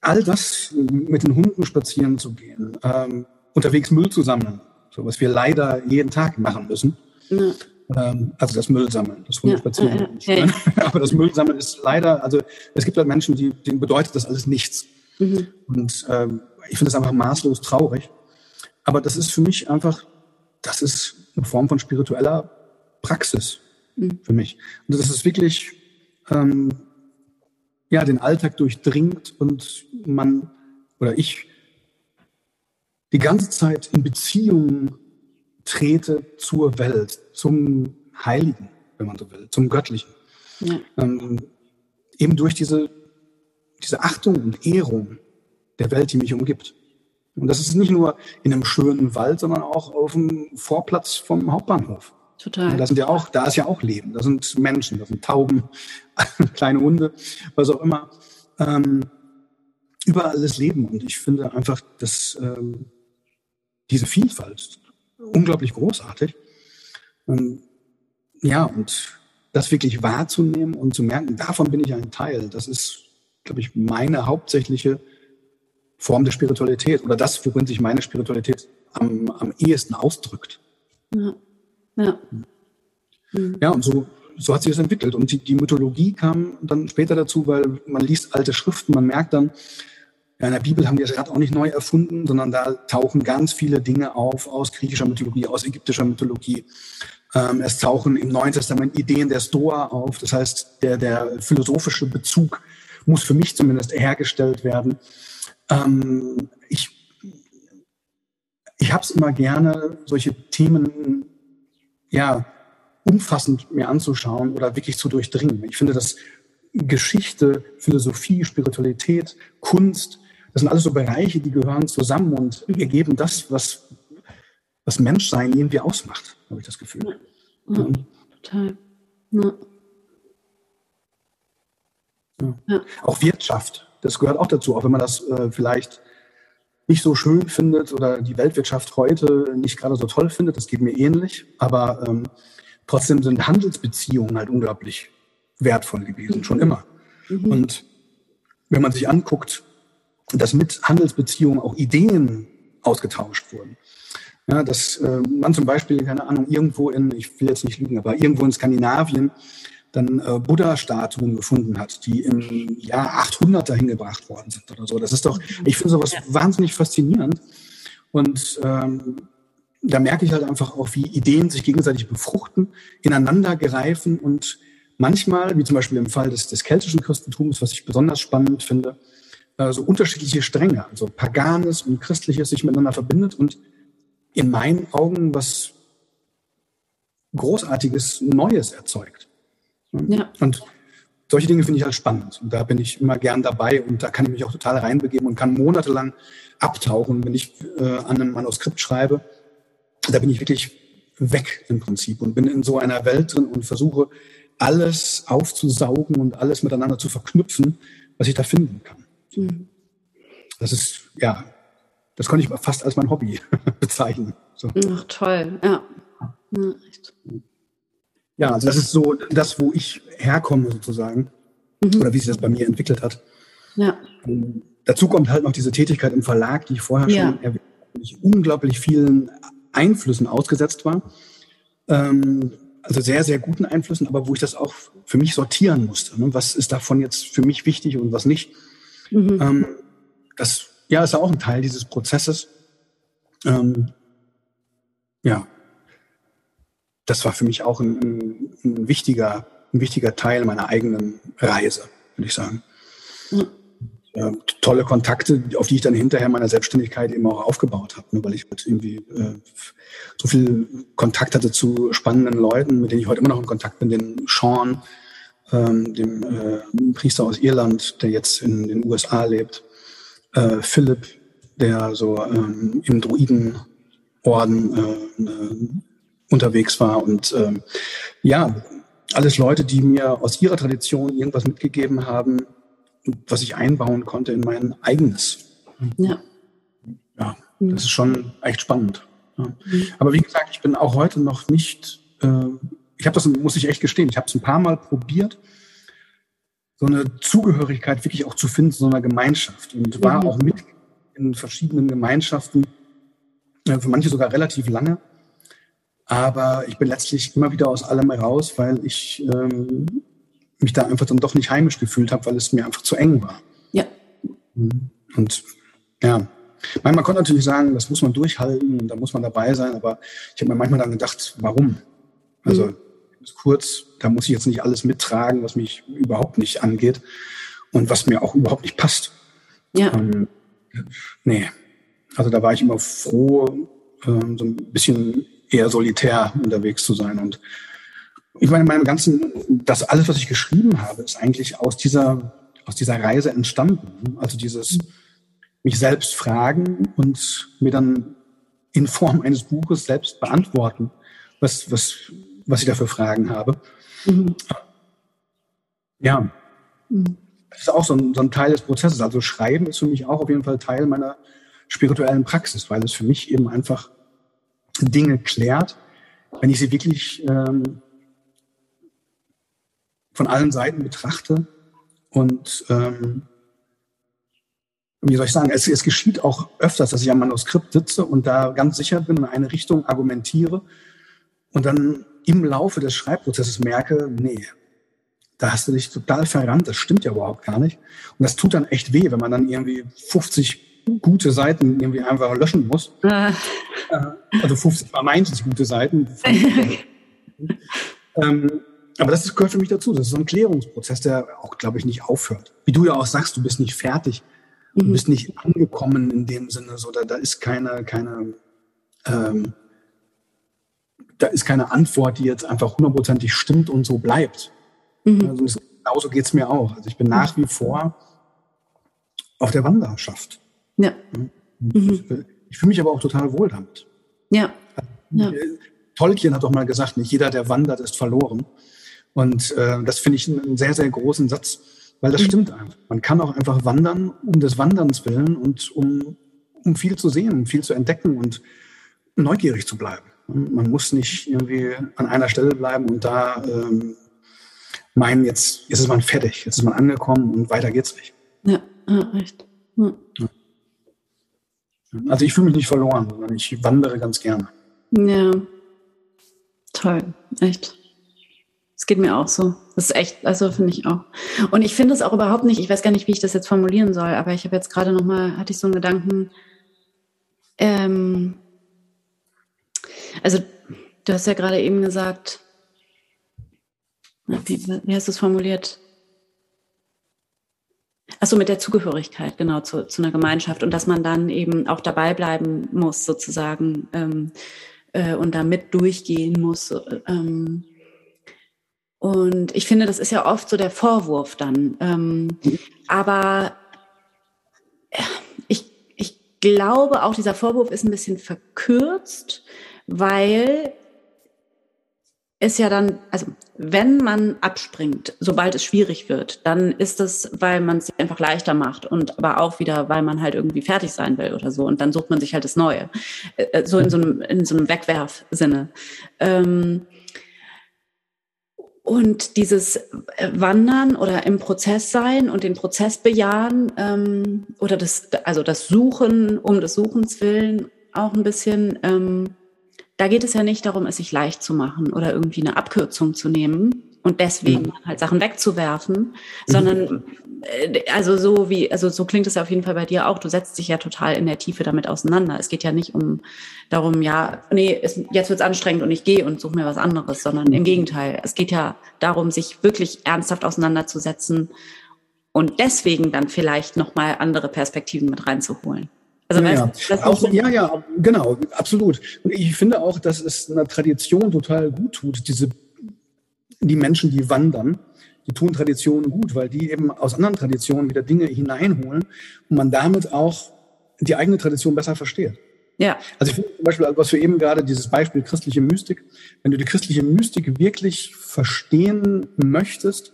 S3: all das mit den Hunden spazieren zu gehen, ähm, unterwegs Müll zu sammeln, so was wir leider jeden Tag machen müssen. Ja. Ähm, also das Müllsammeln, das Hundespazieren. Ja, ja, ja, ne? Aber das Müllsammeln ist leider, also es gibt halt Menschen, die, denen bedeutet das alles nichts. Mhm. Und ähm, ich finde das einfach maßlos traurig. Aber das ist für mich einfach, das ist eine Form von spiritueller Praxis mhm. für mich. Und das ist wirklich, ähm, ja, den Alltag durchdringt und man oder ich die ganze Zeit in Beziehungen trete zur Welt, zum Heiligen, wenn man so will, zum Göttlichen. Ja. Ähm, eben durch diese, diese Achtung und Ehrung der Welt, die mich umgibt. Und das ist nicht nur in einem schönen Wald, sondern auch auf dem Vorplatz vom Hauptbahnhof. Total. da sind ja auch, da ist ja auch Leben. Da sind Menschen, da sind Tauben, kleine Hunde, was auch immer. Ähm, überall ist Leben. Und ich finde einfach, dass ähm, diese Vielfalt unglaublich großartig. Und, ja, und das wirklich wahrzunehmen und zu merken, davon bin ich ein Teil. Das ist, glaube ich, meine hauptsächliche Form der Spiritualität oder das, worin sich meine Spiritualität am, am ehesten ausdrückt. Ja. Ja, mhm. ja und so, so hat sich das entwickelt. Und die, die Mythologie kam dann später dazu, weil man liest alte Schriften, man merkt dann, ja, in der Bibel haben die das Rad auch nicht neu erfunden, sondern da tauchen ganz viele Dinge auf aus griechischer Mythologie, aus ägyptischer Mythologie. Ähm, es tauchen im Neuen Testament Ideen der Stoa auf. Das heißt, der, der philosophische Bezug muss für mich zumindest hergestellt werden. Ähm, ich ich habe es immer gerne, solche Themen ja umfassend mir anzuschauen oder wirklich zu durchdringen. Ich finde, dass Geschichte, Philosophie, Spiritualität, Kunst, das sind alles so Bereiche, die gehören zusammen und ergeben das, was, was Menschsein irgendwie ausmacht, habe ich das Gefühl. Ja, ja. total. Ja. Auch Wirtschaft, das gehört auch dazu, auch wenn man das äh, vielleicht nicht so schön findet oder die Weltwirtschaft heute nicht gerade so toll findet, das geht mir ähnlich, aber ähm, trotzdem sind Handelsbeziehungen halt unglaublich wertvoll gewesen, schon immer. Mhm. Und wenn man sich anguckt, dass mit Handelsbeziehungen auch Ideen ausgetauscht wurden. Ja, dass äh, man zum Beispiel, keine Ahnung, irgendwo in, ich will jetzt nicht lügen, aber irgendwo in Skandinavien dann äh, Buddha-Statuen gefunden hat, die im Jahr 800 dahin gebracht worden sind oder so. Das ist doch, ich finde sowas wahnsinnig faszinierend. Und ähm, da merke ich halt einfach auch, wie Ideen sich gegenseitig befruchten, ineinander greifen und manchmal, wie zum Beispiel im Fall des, des keltischen Christentums, was ich besonders spannend finde, äh, so unterschiedliche Stränge, also Paganes und Christliches sich miteinander verbindet und in meinen Augen was Großartiges Neues erzeugt. Ja. Und solche Dinge finde ich halt spannend. Und da bin ich immer gern dabei und da kann ich mich auch total reinbegeben und kann monatelang abtauchen, wenn ich äh, an einem Manuskript schreibe. Da bin ich wirklich weg im Prinzip und bin in so einer Welt drin und versuche alles aufzusaugen und alles miteinander zu verknüpfen, was ich da finden kann. Mhm. Das ist, ja, das konnte ich fast als mein Hobby bezeichnen.
S1: So. Ach, toll, ja. ja.
S3: Ja, also das ist so das, wo ich herkomme sozusagen mhm. oder wie sich das bei mir entwickelt hat. Ja. Und dazu kommt halt noch diese Tätigkeit im Verlag, die ich vorher ja. schon erwähnt habe, ich unglaublich vielen Einflüssen ausgesetzt war. Ähm, also sehr, sehr guten Einflüssen, aber wo ich das auch für mich sortieren musste. Ne? Was ist davon jetzt für mich wichtig und was nicht? Mhm. Ähm, das ja, ist ja auch ein Teil dieses Prozesses. Ähm, ja, das war für mich auch ein, ein, ein, wichtiger, ein wichtiger Teil meiner eigenen Reise, würde ich sagen. Mhm. Ja, tolle Kontakte, auf die ich dann hinterher meiner Selbstständigkeit eben auch aufgebaut habe, ne, weil ich halt irgendwie äh, so viel Kontakt hatte zu spannenden Leuten, mit denen ich heute immer noch in Kontakt bin, den Sean, ähm, dem äh, Priester aus Irland, der jetzt in den USA lebt, äh, Philipp, der so ähm, im Druidenorden äh, äh unterwegs war. Und ähm, ja, alles Leute, die mir aus ihrer Tradition irgendwas mitgegeben haben, was ich einbauen konnte in mein eigenes. Ja. Ja, das ist schon echt spannend. Ja. Mhm. Aber wie gesagt, ich bin auch heute noch nicht, äh, ich habe das, muss ich echt gestehen, ich habe es ein paar Mal probiert, so eine Zugehörigkeit wirklich auch zu finden, so einer Gemeinschaft. Und war mhm. auch mit in verschiedenen Gemeinschaften, äh, für manche sogar relativ lange. Aber ich bin letztlich immer wieder aus allem heraus, weil ich ähm, mich da einfach dann doch nicht heimisch gefühlt habe, weil es mir einfach zu eng war. Ja. Mhm. Und ja, man konnte natürlich sagen, das muss man durchhalten, da muss man dabei sein, aber ich habe mir manchmal dann gedacht, warum? Also mhm. Kurz, da muss ich jetzt nicht alles mittragen, was mich überhaupt nicht angeht und was mir auch überhaupt nicht passt. Ja. Ähm, nee. Also da war ich immer froh, ähm, so ein bisschen eher solitär unterwegs zu sein. Und ich meine, meine ganzen, das alles, was ich geschrieben habe, ist eigentlich aus dieser, aus dieser Reise entstanden. Also dieses mich selbst fragen und mir dann in Form eines Buches selbst beantworten, was, was, was ich da für Fragen habe. Mhm. Ja, mhm. das ist auch so ein, so ein Teil des Prozesses. Also Schreiben ist für mich auch auf jeden Fall Teil meiner spirituellen Praxis, weil es für mich eben einfach Dinge klärt, wenn ich sie wirklich ähm, von allen Seiten betrachte und ähm, wie soll ich sagen, es, es geschieht auch öfters, dass ich am Manuskript sitze und da ganz sicher bin und in eine Richtung argumentiere und dann im Laufe des Schreibprozesses merke, nee, da hast du dich total verrannt, das stimmt ja überhaupt gar nicht. Und das tut dann echt weh, wenn man dann irgendwie 50 gute Seiten irgendwie einfach löschen muss. Ah. Also 50 vermeintlich gute Seiten. ähm, aber das gehört für mich dazu. Das ist so ein Klärungsprozess, der auch, glaube ich, nicht aufhört. Wie du ja auch sagst, du bist nicht fertig. Du mhm. bist nicht angekommen in dem Sinne, so da, da ist keine, keine, ähm, da ist keine Antwort, die jetzt einfach hundertprozentig stimmt und so bleibt. Mhm. Also das, genauso geht es mir auch. Also ich bin nach wie vor auf der Wanderschaft. Ja. Mhm. Ich fühle mich aber auch total wohl damit.
S1: Ja. ja.
S3: Tolkien hat doch mal gesagt, nicht jeder, der wandert, ist verloren. Und äh, das finde ich einen sehr, sehr großen Satz, weil das mhm. stimmt einfach. Man kann auch einfach wandern um des Wanderns willen und um, um viel zu sehen, um viel zu entdecken und neugierig zu bleiben. Man muss nicht irgendwie an einer Stelle bleiben und da ähm, meinen, jetzt, jetzt ist man fertig, jetzt ist man angekommen und weiter geht's nicht.
S1: Ja, echt. Ja.
S3: Also ich fühle mich nicht verloren, sondern ich wandere ganz gerne.
S1: Ja, toll, echt. Es geht mir auch so. Das ist echt, also finde ich auch. Und ich finde es auch überhaupt nicht, ich weiß gar nicht, wie ich das jetzt formulieren soll, aber ich habe jetzt gerade nochmal, hatte ich so einen Gedanken, ähm, also du hast ja gerade eben gesagt, wie, wie hast du es formuliert? Achso, mit der Zugehörigkeit, genau, zu, zu einer Gemeinschaft und dass man dann eben auch dabei bleiben muss, sozusagen, ähm, äh, und damit durchgehen muss. Ähm, und ich finde, das ist ja oft so der Vorwurf dann. Ähm, aber äh, ich, ich glaube auch, dieser Vorwurf ist ein bisschen verkürzt, weil es ja dann, also wenn man abspringt, sobald es schwierig wird, dann ist es, weil man es einfach leichter macht und aber auch wieder, weil man halt irgendwie fertig sein will oder so und dann sucht man sich halt das Neue, äh, äh, so in so einem in so einem Wegwerfsinne. Ähm, und dieses äh, Wandern oder im Prozess sein und den Prozess bejahen ähm, oder das, also das Suchen um des Suchens willen auch ein bisschen, ähm, da geht es ja nicht darum, es sich leicht zu machen oder irgendwie eine Abkürzung zu nehmen und deswegen mhm. halt Sachen wegzuwerfen, sondern äh, also so wie, also so klingt es ja auf jeden Fall bei dir auch. Du setzt dich ja total in der Tiefe damit auseinander. Es geht ja nicht um darum, ja, nee, es, jetzt wird's anstrengend und ich gehe und suche mir was anderes, sondern im Gegenteil. Es geht ja darum, sich wirklich ernsthaft auseinanderzusetzen und deswegen dann vielleicht nochmal andere Perspektiven mit reinzuholen.
S3: Also ja, weißt, ja. Auch, ja, ja, genau, absolut. Und ich finde auch, dass es einer Tradition total gut tut, diese die Menschen, die wandern, die tun Traditionen gut, weil die eben aus anderen Traditionen wieder Dinge hineinholen und man damit auch die eigene Tradition besser versteht.
S1: Ja.
S3: Also ich finde zum Beispiel, was wir eben gerade dieses Beispiel christliche Mystik, wenn du die christliche Mystik wirklich verstehen möchtest,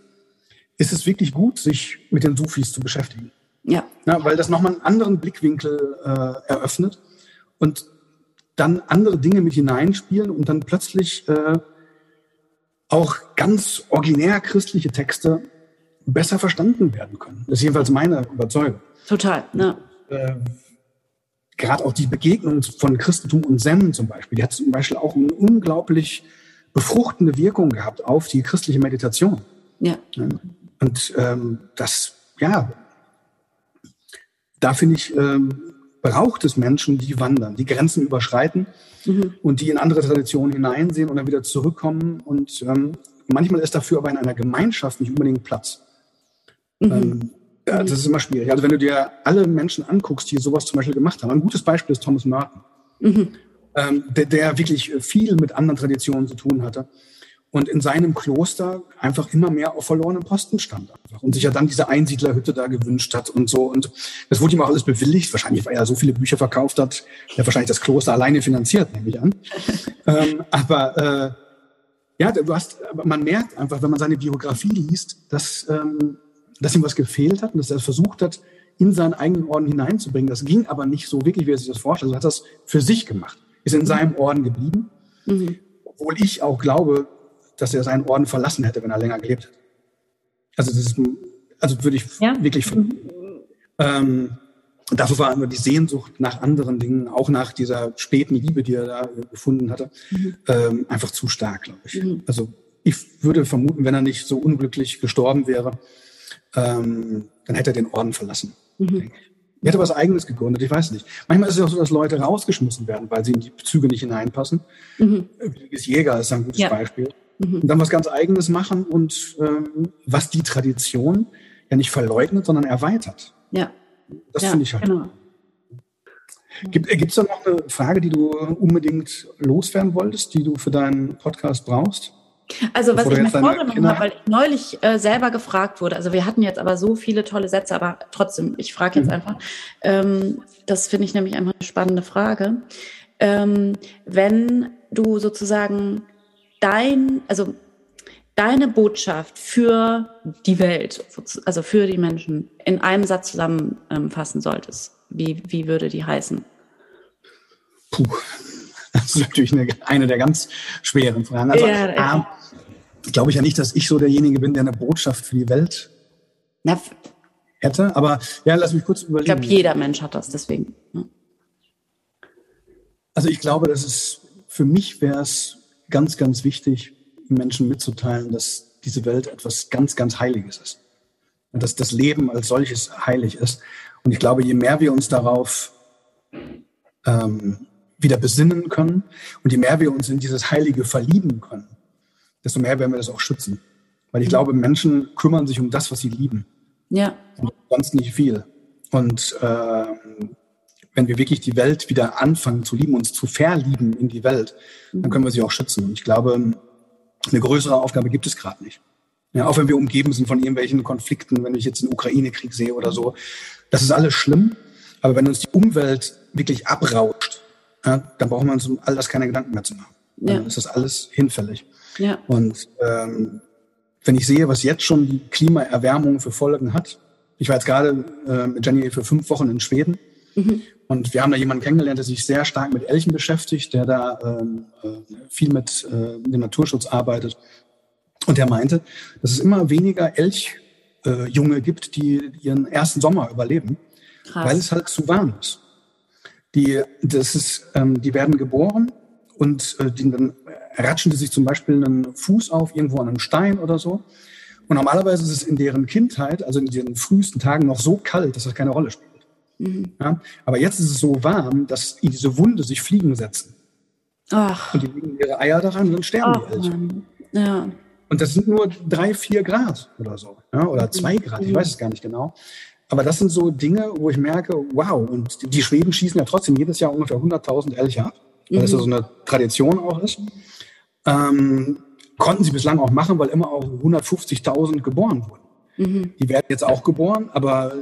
S3: ist es wirklich gut, sich mit den Sufis zu beschäftigen.
S1: Ja.
S3: ja weil das nochmal einen anderen Blickwinkel äh, eröffnet und dann andere Dinge mit hineinspielen und dann plötzlich äh, auch ganz originär christliche Texte besser verstanden werden können. Das ist jedenfalls meine Überzeugung.
S1: Total,
S3: ne? Äh, Gerade auch die Begegnung von Christentum und Zen zum Beispiel, die hat zum Beispiel auch eine unglaublich befruchtende Wirkung gehabt auf die christliche Meditation.
S1: Ja.
S3: Und ähm, das, ja, da finde ich, ähm, braucht es Menschen, die wandern, die Grenzen überschreiten mhm. und die in andere Traditionen hineinsehen und dann wieder zurückkommen. Und ähm, manchmal ist dafür aber in einer Gemeinschaft nicht unbedingt Platz. Mhm. Ähm, ja, das ist immer schwierig. Also wenn du dir alle Menschen anguckst, die sowas zum Beispiel gemacht haben, ein gutes Beispiel ist Thomas Merton, mhm. ähm, der, der wirklich viel mit anderen Traditionen zu tun hatte und in seinem Kloster einfach immer mehr auf verlorenen Posten stand einfach. und sich ja dann diese Einsiedlerhütte da gewünscht hat und so und das wurde ihm auch alles bewilligt, wahrscheinlich weil er so viele Bücher verkauft hat, der wahrscheinlich das Kloster alleine finanziert, nehme ich an. ähm, aber äh, ja, du hast, man merkt einfach, wenn man seine Biografie liest, dass, ähm, dass ihm was gefehlt hat und dass er versucht hat, in seinen eigenen Orden hineinzubringen. Das ging aber nicht so wirklich, wie er sich das vorstellt. Er hat das für sich gemacht, ist in seinem Orden geblieben. Mhm. Obwohl ich auch glaube, dass er seinen Orden verlassen hätte, wenn er länger gelebt hätte. Also das ist, also würde ich ja. wirklich. Mhm. Ähm, dafür war nur die Sehnsucht nach anderen Dingen, auch nach dieser späten Liebe, die er da gefunden hatte, mhm. ähm, einfach zu stark, glaube ich. Mhm. Also ich würde vermuten, wenn er nicht so unglücklich gestorben wäre, ähm, dann hätte er den Orden verlassen. Mhm. Er hätte was Eigenes gegründet, ich weiß nicht. Manchmal ist es auch so, dass Leute rausgeschmissen werden, weil sie in die Züge nicht hineinpassen. Mhm. Jäger ist ein gutes ja. Beispiel. Mhm. Und dann was ganz Eigenes machen und ähm, was die Tradition ja nicht verleugnet, sondern erweitert.
S1: Ja.
S3: Das ja, finde ich halt. Genau. Gibt es da noch eine Frage, die du unbedingt loswerden wolltest, die du für deinen Podcast brauchst?
S1: Also was ich mir vorgenommen habe, weil ich neulich äh, selber gefragt wurde, also wir hatten jetzt aber so viele tolle Sätze, aber trotzdem, ich frage jetzt mhm. einfach, ähm, das finde ich nämlich einfach eine spannende Frage. Ähm, wenn du sozusagen dein, also deine Botschaft für die Welt, also für die Menschen, in einem Satz zusammenfassen solltest, wie, wie würde die heißen?
S3: Puh, das ist natürlich eine, eine der ganz schweren Fragen. Also, ja, glaube ich ja nicht, dass ich so derjenige bin, der eine Botschaft für die Welt Na, hätte. Aber ja, lass mich kurz überlegen.
S1: Ich glaube, jeder Mensch hat das, deswegen. Ja.
S3: Also ich glaube, dass es für mich wäre es ganz, ganz wichtig, Menschen mitzuteilen, dass diese Welt etwas ganz, ganz Heiliges ist. Und dass das Leben als solches heilig ist. Und ich glaube, je mehr wir uns darauf ähm, wieder besinnen können und je mehr wir uns in dieses Heilige verlieben können, desto mehr werden wir das auch schützen. Weil ich glaube, Menschen kümmern sich um das, was sie lieben.
S1: Ja.
S3: Und sonst nicht viel. Und äh, wenn wir wirklich die Welt wieder anfangen zu lieben, uns zu verlieben in die Welt, dann mhm. können wir sie auch schützen. Und ich glaube, eine größere Aufgabe gibt es gerade nicht. Ja, auch wenn wir umgeben sind von irgendwelchen Konflikten, wenn ich jetzt den Ukraine-Krieg sehe oder so, das ist alles schlimm. Aber wenn uns die Umwelt wirklich abrauscht, ja, dann brauchen wir uns um all das keine Gedanken mehr zu machen. Ja. Dann ist das alles hinfällig.
S1: Ja.
S3: Und ähm, wenn ich sehe, was jetzt schon die Klimaerwärmung für Folgen hat, ich war jetzt gerade äh, mit Jenny für fünf Wochen in Schweden mhm. Und wir haben da jemanden kennengelernt, der sich sehr stark mit Elchen beschäftigt, der da ähm, äh, viel mit äh, dem Naturschutz arbeitet. Und der meinte, dass es immer weniger Elchjunge äh, gibt, die ihren ersten Sommer überleben, Krass. weil es halt zu warm ist. Die, das ist, ähm, die werden geboren und äh, die, dann ratschen die sich zum Beispiel einen Fuß auf irgendwo an einem Stein oder so. Und normalerweise ist es in deren Kindheit, also in den frühesten Tagen, noch so kalt, dass das keine Rolle spielt. Mhm. Ja? Aber jetzt ist es so warm, dass in diese Wunde sich Fliegen setzen. Ach. Und die legen ihre Eier daran und dann sterben Ach, die Elche.
S1: Ja.
S3: Und das sind nur drei, vier Grad oder so. Ja? Oder mhm. zwei Grad, ich weiß es gar nicht genau. Aber das sind so Dinge, wo ich merke, wow, und die Schweden schießen ja trotzdem jedes Jahr ungefähr 100.000 Elche ab, weil mhm. das ja so eine Tradition auch ist. Ähm, konnten sie bislang auch machen, weil immer auch 150.000 geboren wurden. Mhm. Die werden jetzt auch geboren, aber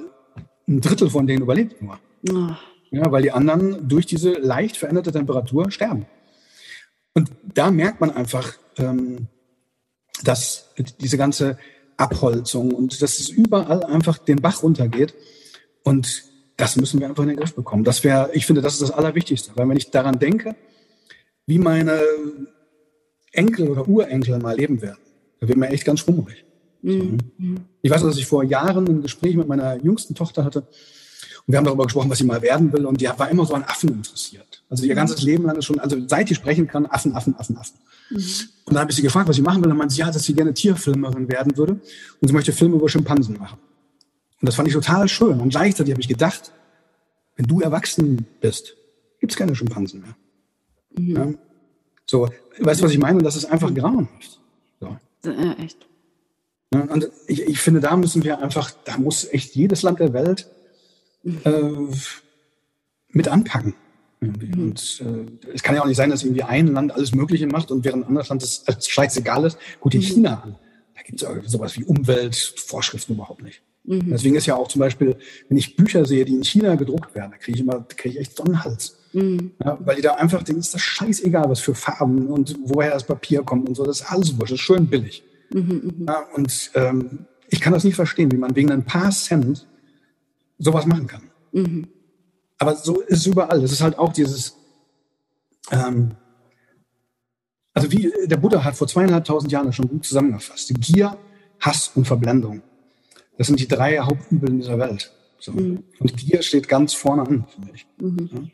S3: ein Drittel von denen überlebt nur. Oh. Ja, weil die anderen durch diese leicht veränderte Temperatur sterben. Und da merkt man einfach, ähm, dass diese ganze Abholzung und dass es überall einfach den Bach runtergeht. Und das müssen wir einfach in den Griff bekommen. Das wäre, ich finde, das ist das Allerwichtigste. Weil wenn ich daran denke, wie meine Enkel oder Urenkel mal leben werden, da wird mir echt ganz schwummrig. Mhm. Ich weiß, dass ich vor Jahren ein Gespräch mit meiner jüngsten Tochter hatte und wir haben darüber gesprochen, was sie mal werden will und die war immer so an Affen interessiert. Also ihr ganzes Leben lang ist schon, also seit sie sprechen kann, Affen, Affen, Affen, Affen. Mhm. Und dann habe ich sie gefragt, was sie machen will. Und dann meinte sie, ja, dass sie gerne Tierfilmerin werden würde und sie möchte Filme über Schimpansen machen. Und das fand ich total schön. Und gleichzeitig habe ich gedacht, wenn du erwachsen bist, gibt es keine Schimpansen mehr. Mhm. Ja? So, weißt du, was ich meine? Und das ist einfach grauenhaft. So.
S1: Ja, echt.
S3: Und ich, ich finde, da müssen wir einfach, da muss echt jedes Land der Welt äh, mit anpacken. Mhm. Und äh, es kann ja auch nicht sein, dass irgendwie ein Land alles Mögliche macht und während ein anderes Land das, das scheißegal ist. Gut, in mhm. China an. Da gibt es sowas wie Umweltvorschriften überhaupt nicht. Mhm. Deswegen ist ja auch zum Beispiel, wenn ich Bücher sehe, die in China gedruckt werden, da kriege ich immer, kriege ich echt Sonnenhals. Mhm. Ja, weil die da einfach, denen ist das scheißegal, was für Farben und woher das Papier kommt und so. Das ist alles wurscht, das ist schön billig. Mhm, mhm, ja, und ähm, ich kann das nicht verstehen, wie man wegen ein paar Cent sowas machen kann. Mhm. Aber so ist es überall. Es ist halt auch dieses, ähm, also wie der Buddha hat vor zweieinhalbtausend Jahren das schon gut zusammengefasst. Gier, Hass und Verblendung. Das sind die drei Hauptübel in dieser Welt. So. Mhm. Und Gier steht ganz vorne an, finde ich. Mhm.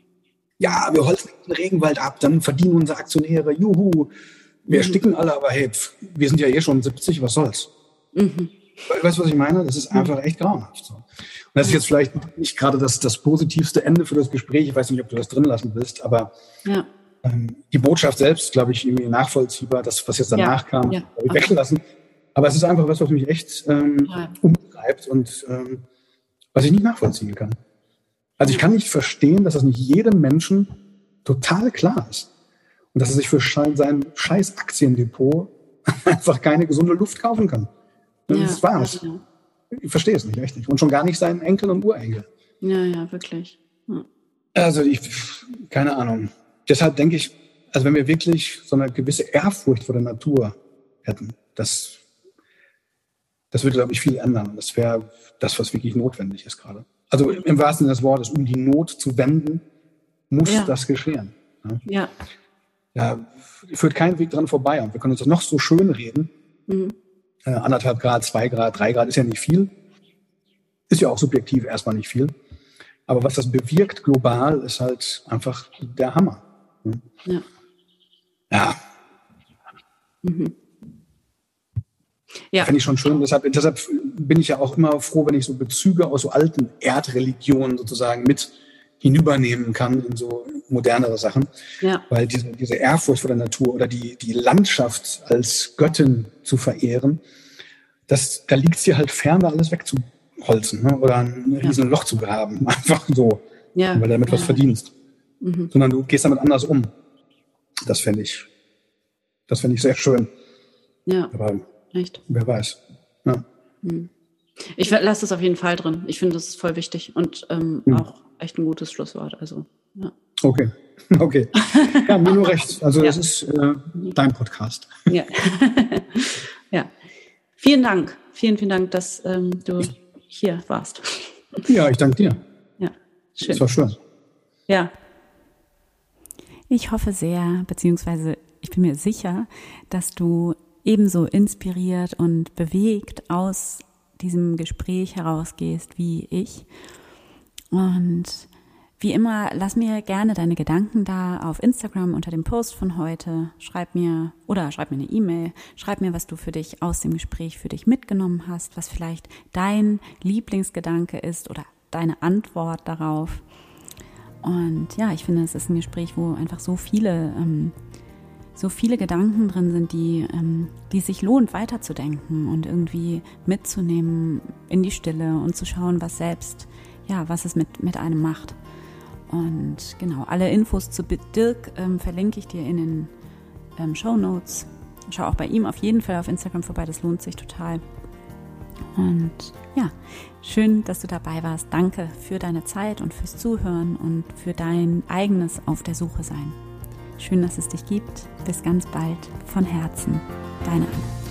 S3: Ja, wir holzen den Regenwald ab, dann verdienen unsere Aktionäre, juhu. Wir ersticken alle, aber hey, pf, wir sind ja eh schon 70, was soll's? Mhm. Weißt du, was ich meine? Das ist einfach echt grauenhaft. So. Und das ist jetzt vielleicht nicht gerade das, das positivste Ende für das Gespräch. Ich weiß nicht, ob du das drin lassen willst, aber ja. ähm, die Botschaft selbst, glaube ich, irgendwie nachvollziehbar. Das, was jetzt danach ja. kam, ja. habe ich okay. weggelassen. Aber es ist einfach was, was mich echt ähm, ja. umtreibt und ähm, was ich nicht nachvollziehen kann. Also ich kann nicht verstehen, dass das nicht jedem Menschen total klar ist. Und dass er sich für sein scheiß Aktiendepot einfach keine gesunde Luft kaufen kann. Das ja, war's. Ja. Ich verstehe es nicht richtig. Und schon gar nicht seinen Enkel und Urenkel.
S4: Ja, ja, wirklich. Ja.
S3: Also ich, keine Ahnung. Deshalb denke ich, also wenn wir wirklich so eine gewisse Ehrfurcht vor der Natur hätten, das, das würde, glaube ich, viel ändern. Das wäre das, was wirklich notwendig ist gerade. Also im wahrsten Sinne des Wortes, um die Not zu wenden, muss ja. das geschehen.
S4: Ja.
S3: ja. Führt kein Weg dran vorbei. Und wir können uns das noch so schön reden. Mhm äh, anderthalb Grad, zwei Grad, drei Grad ist ja nicht viel. Ist ja auch subjektiv erstmal nicht viel. Aber was das bewirkt global, ist halt einfach der Hammer.
S4: Hm? Ja.
S3: Ja. Mhm. Ja. Finde ich schon schön. Deshalb, deshalb bin ich ja auch immer froh, wenn ich so Bezüge aus so alten Erdreligionen sozusagen mit hinübernehmen kann in so modernere Sachen. Ja. Weil diese, diese Ehrfurcht vor der Natur oder die, die Landschaft als Göttin zu verehren, das, da liegt es dir halt fern, da alles wegzuholzen ne? oder ein riesen ja. Loch zu graben. Einfach so, ja. weil du damit was verdienst. Mhm. Sondern du gehst damit anders um. Das fände ich, das fände ich sehr schön.
S4: Ja.
S3: Aber Echt? wer weiß. Ja.
S4: Mhm. Ich lasse es auf jeden Fall drin. Ich finde, das ist voll wichtig und ähm, mhm. auch echt ein gutes Schlusswort. Also, ja.
S3: Okay, okay. Ja, mir nur recht. Also ja. das ist äh, dein Podcast.
S4: Ja. ja. Vielen Dank. Vielen, vielen Dank, dass ähm, du hier warst.
S3: Ja, ich danke dir.
S4: Ja, schön.
S3: Das war schön.
S4: Ja.
S1: Ich hoffe sehr, beziehungsweise ich bin mir sicher, dass du ebenso inspiriert und bewegt aus diesem Gespräch herausgehst wie ich. Und wie immer, lass mir gerne deine Gedanken da auf Instagram unter dem Post von heute. Schreib mir oder schreib mir eine E-Mail. Schreib mir, was du für dich aus dem Gespräch für dich mitgenommen hast, was vielleicht dein Lieblingsgedanke ist oder deine Antwort darauf. Und ja, ich finde, es ist ein Gespräch, wo einfach so viele, ähm, so viele Gedanken drin sind, die, ähm, die sich lohnt weiterzudenken und irgendwie mitzunehmen in die Stille und zu schauen, was selbst, ja, was es mit, mit einem macht. Und genau, alle Infos zu Dirk ähm, verlinke ich dir in den ähm, Show Notes. Schau auch bei ihm auf jeden Fall auf Instagram vorbei, das lohnt sich total. Und ja, schön, dass du dabei warst. Danke für deine Zeit und fürs Zuhören und für dein eigenes Auf der Suche sein. Schön, dass es dich gibt. Bis ganz bald. Von Herzen. Deine Anne.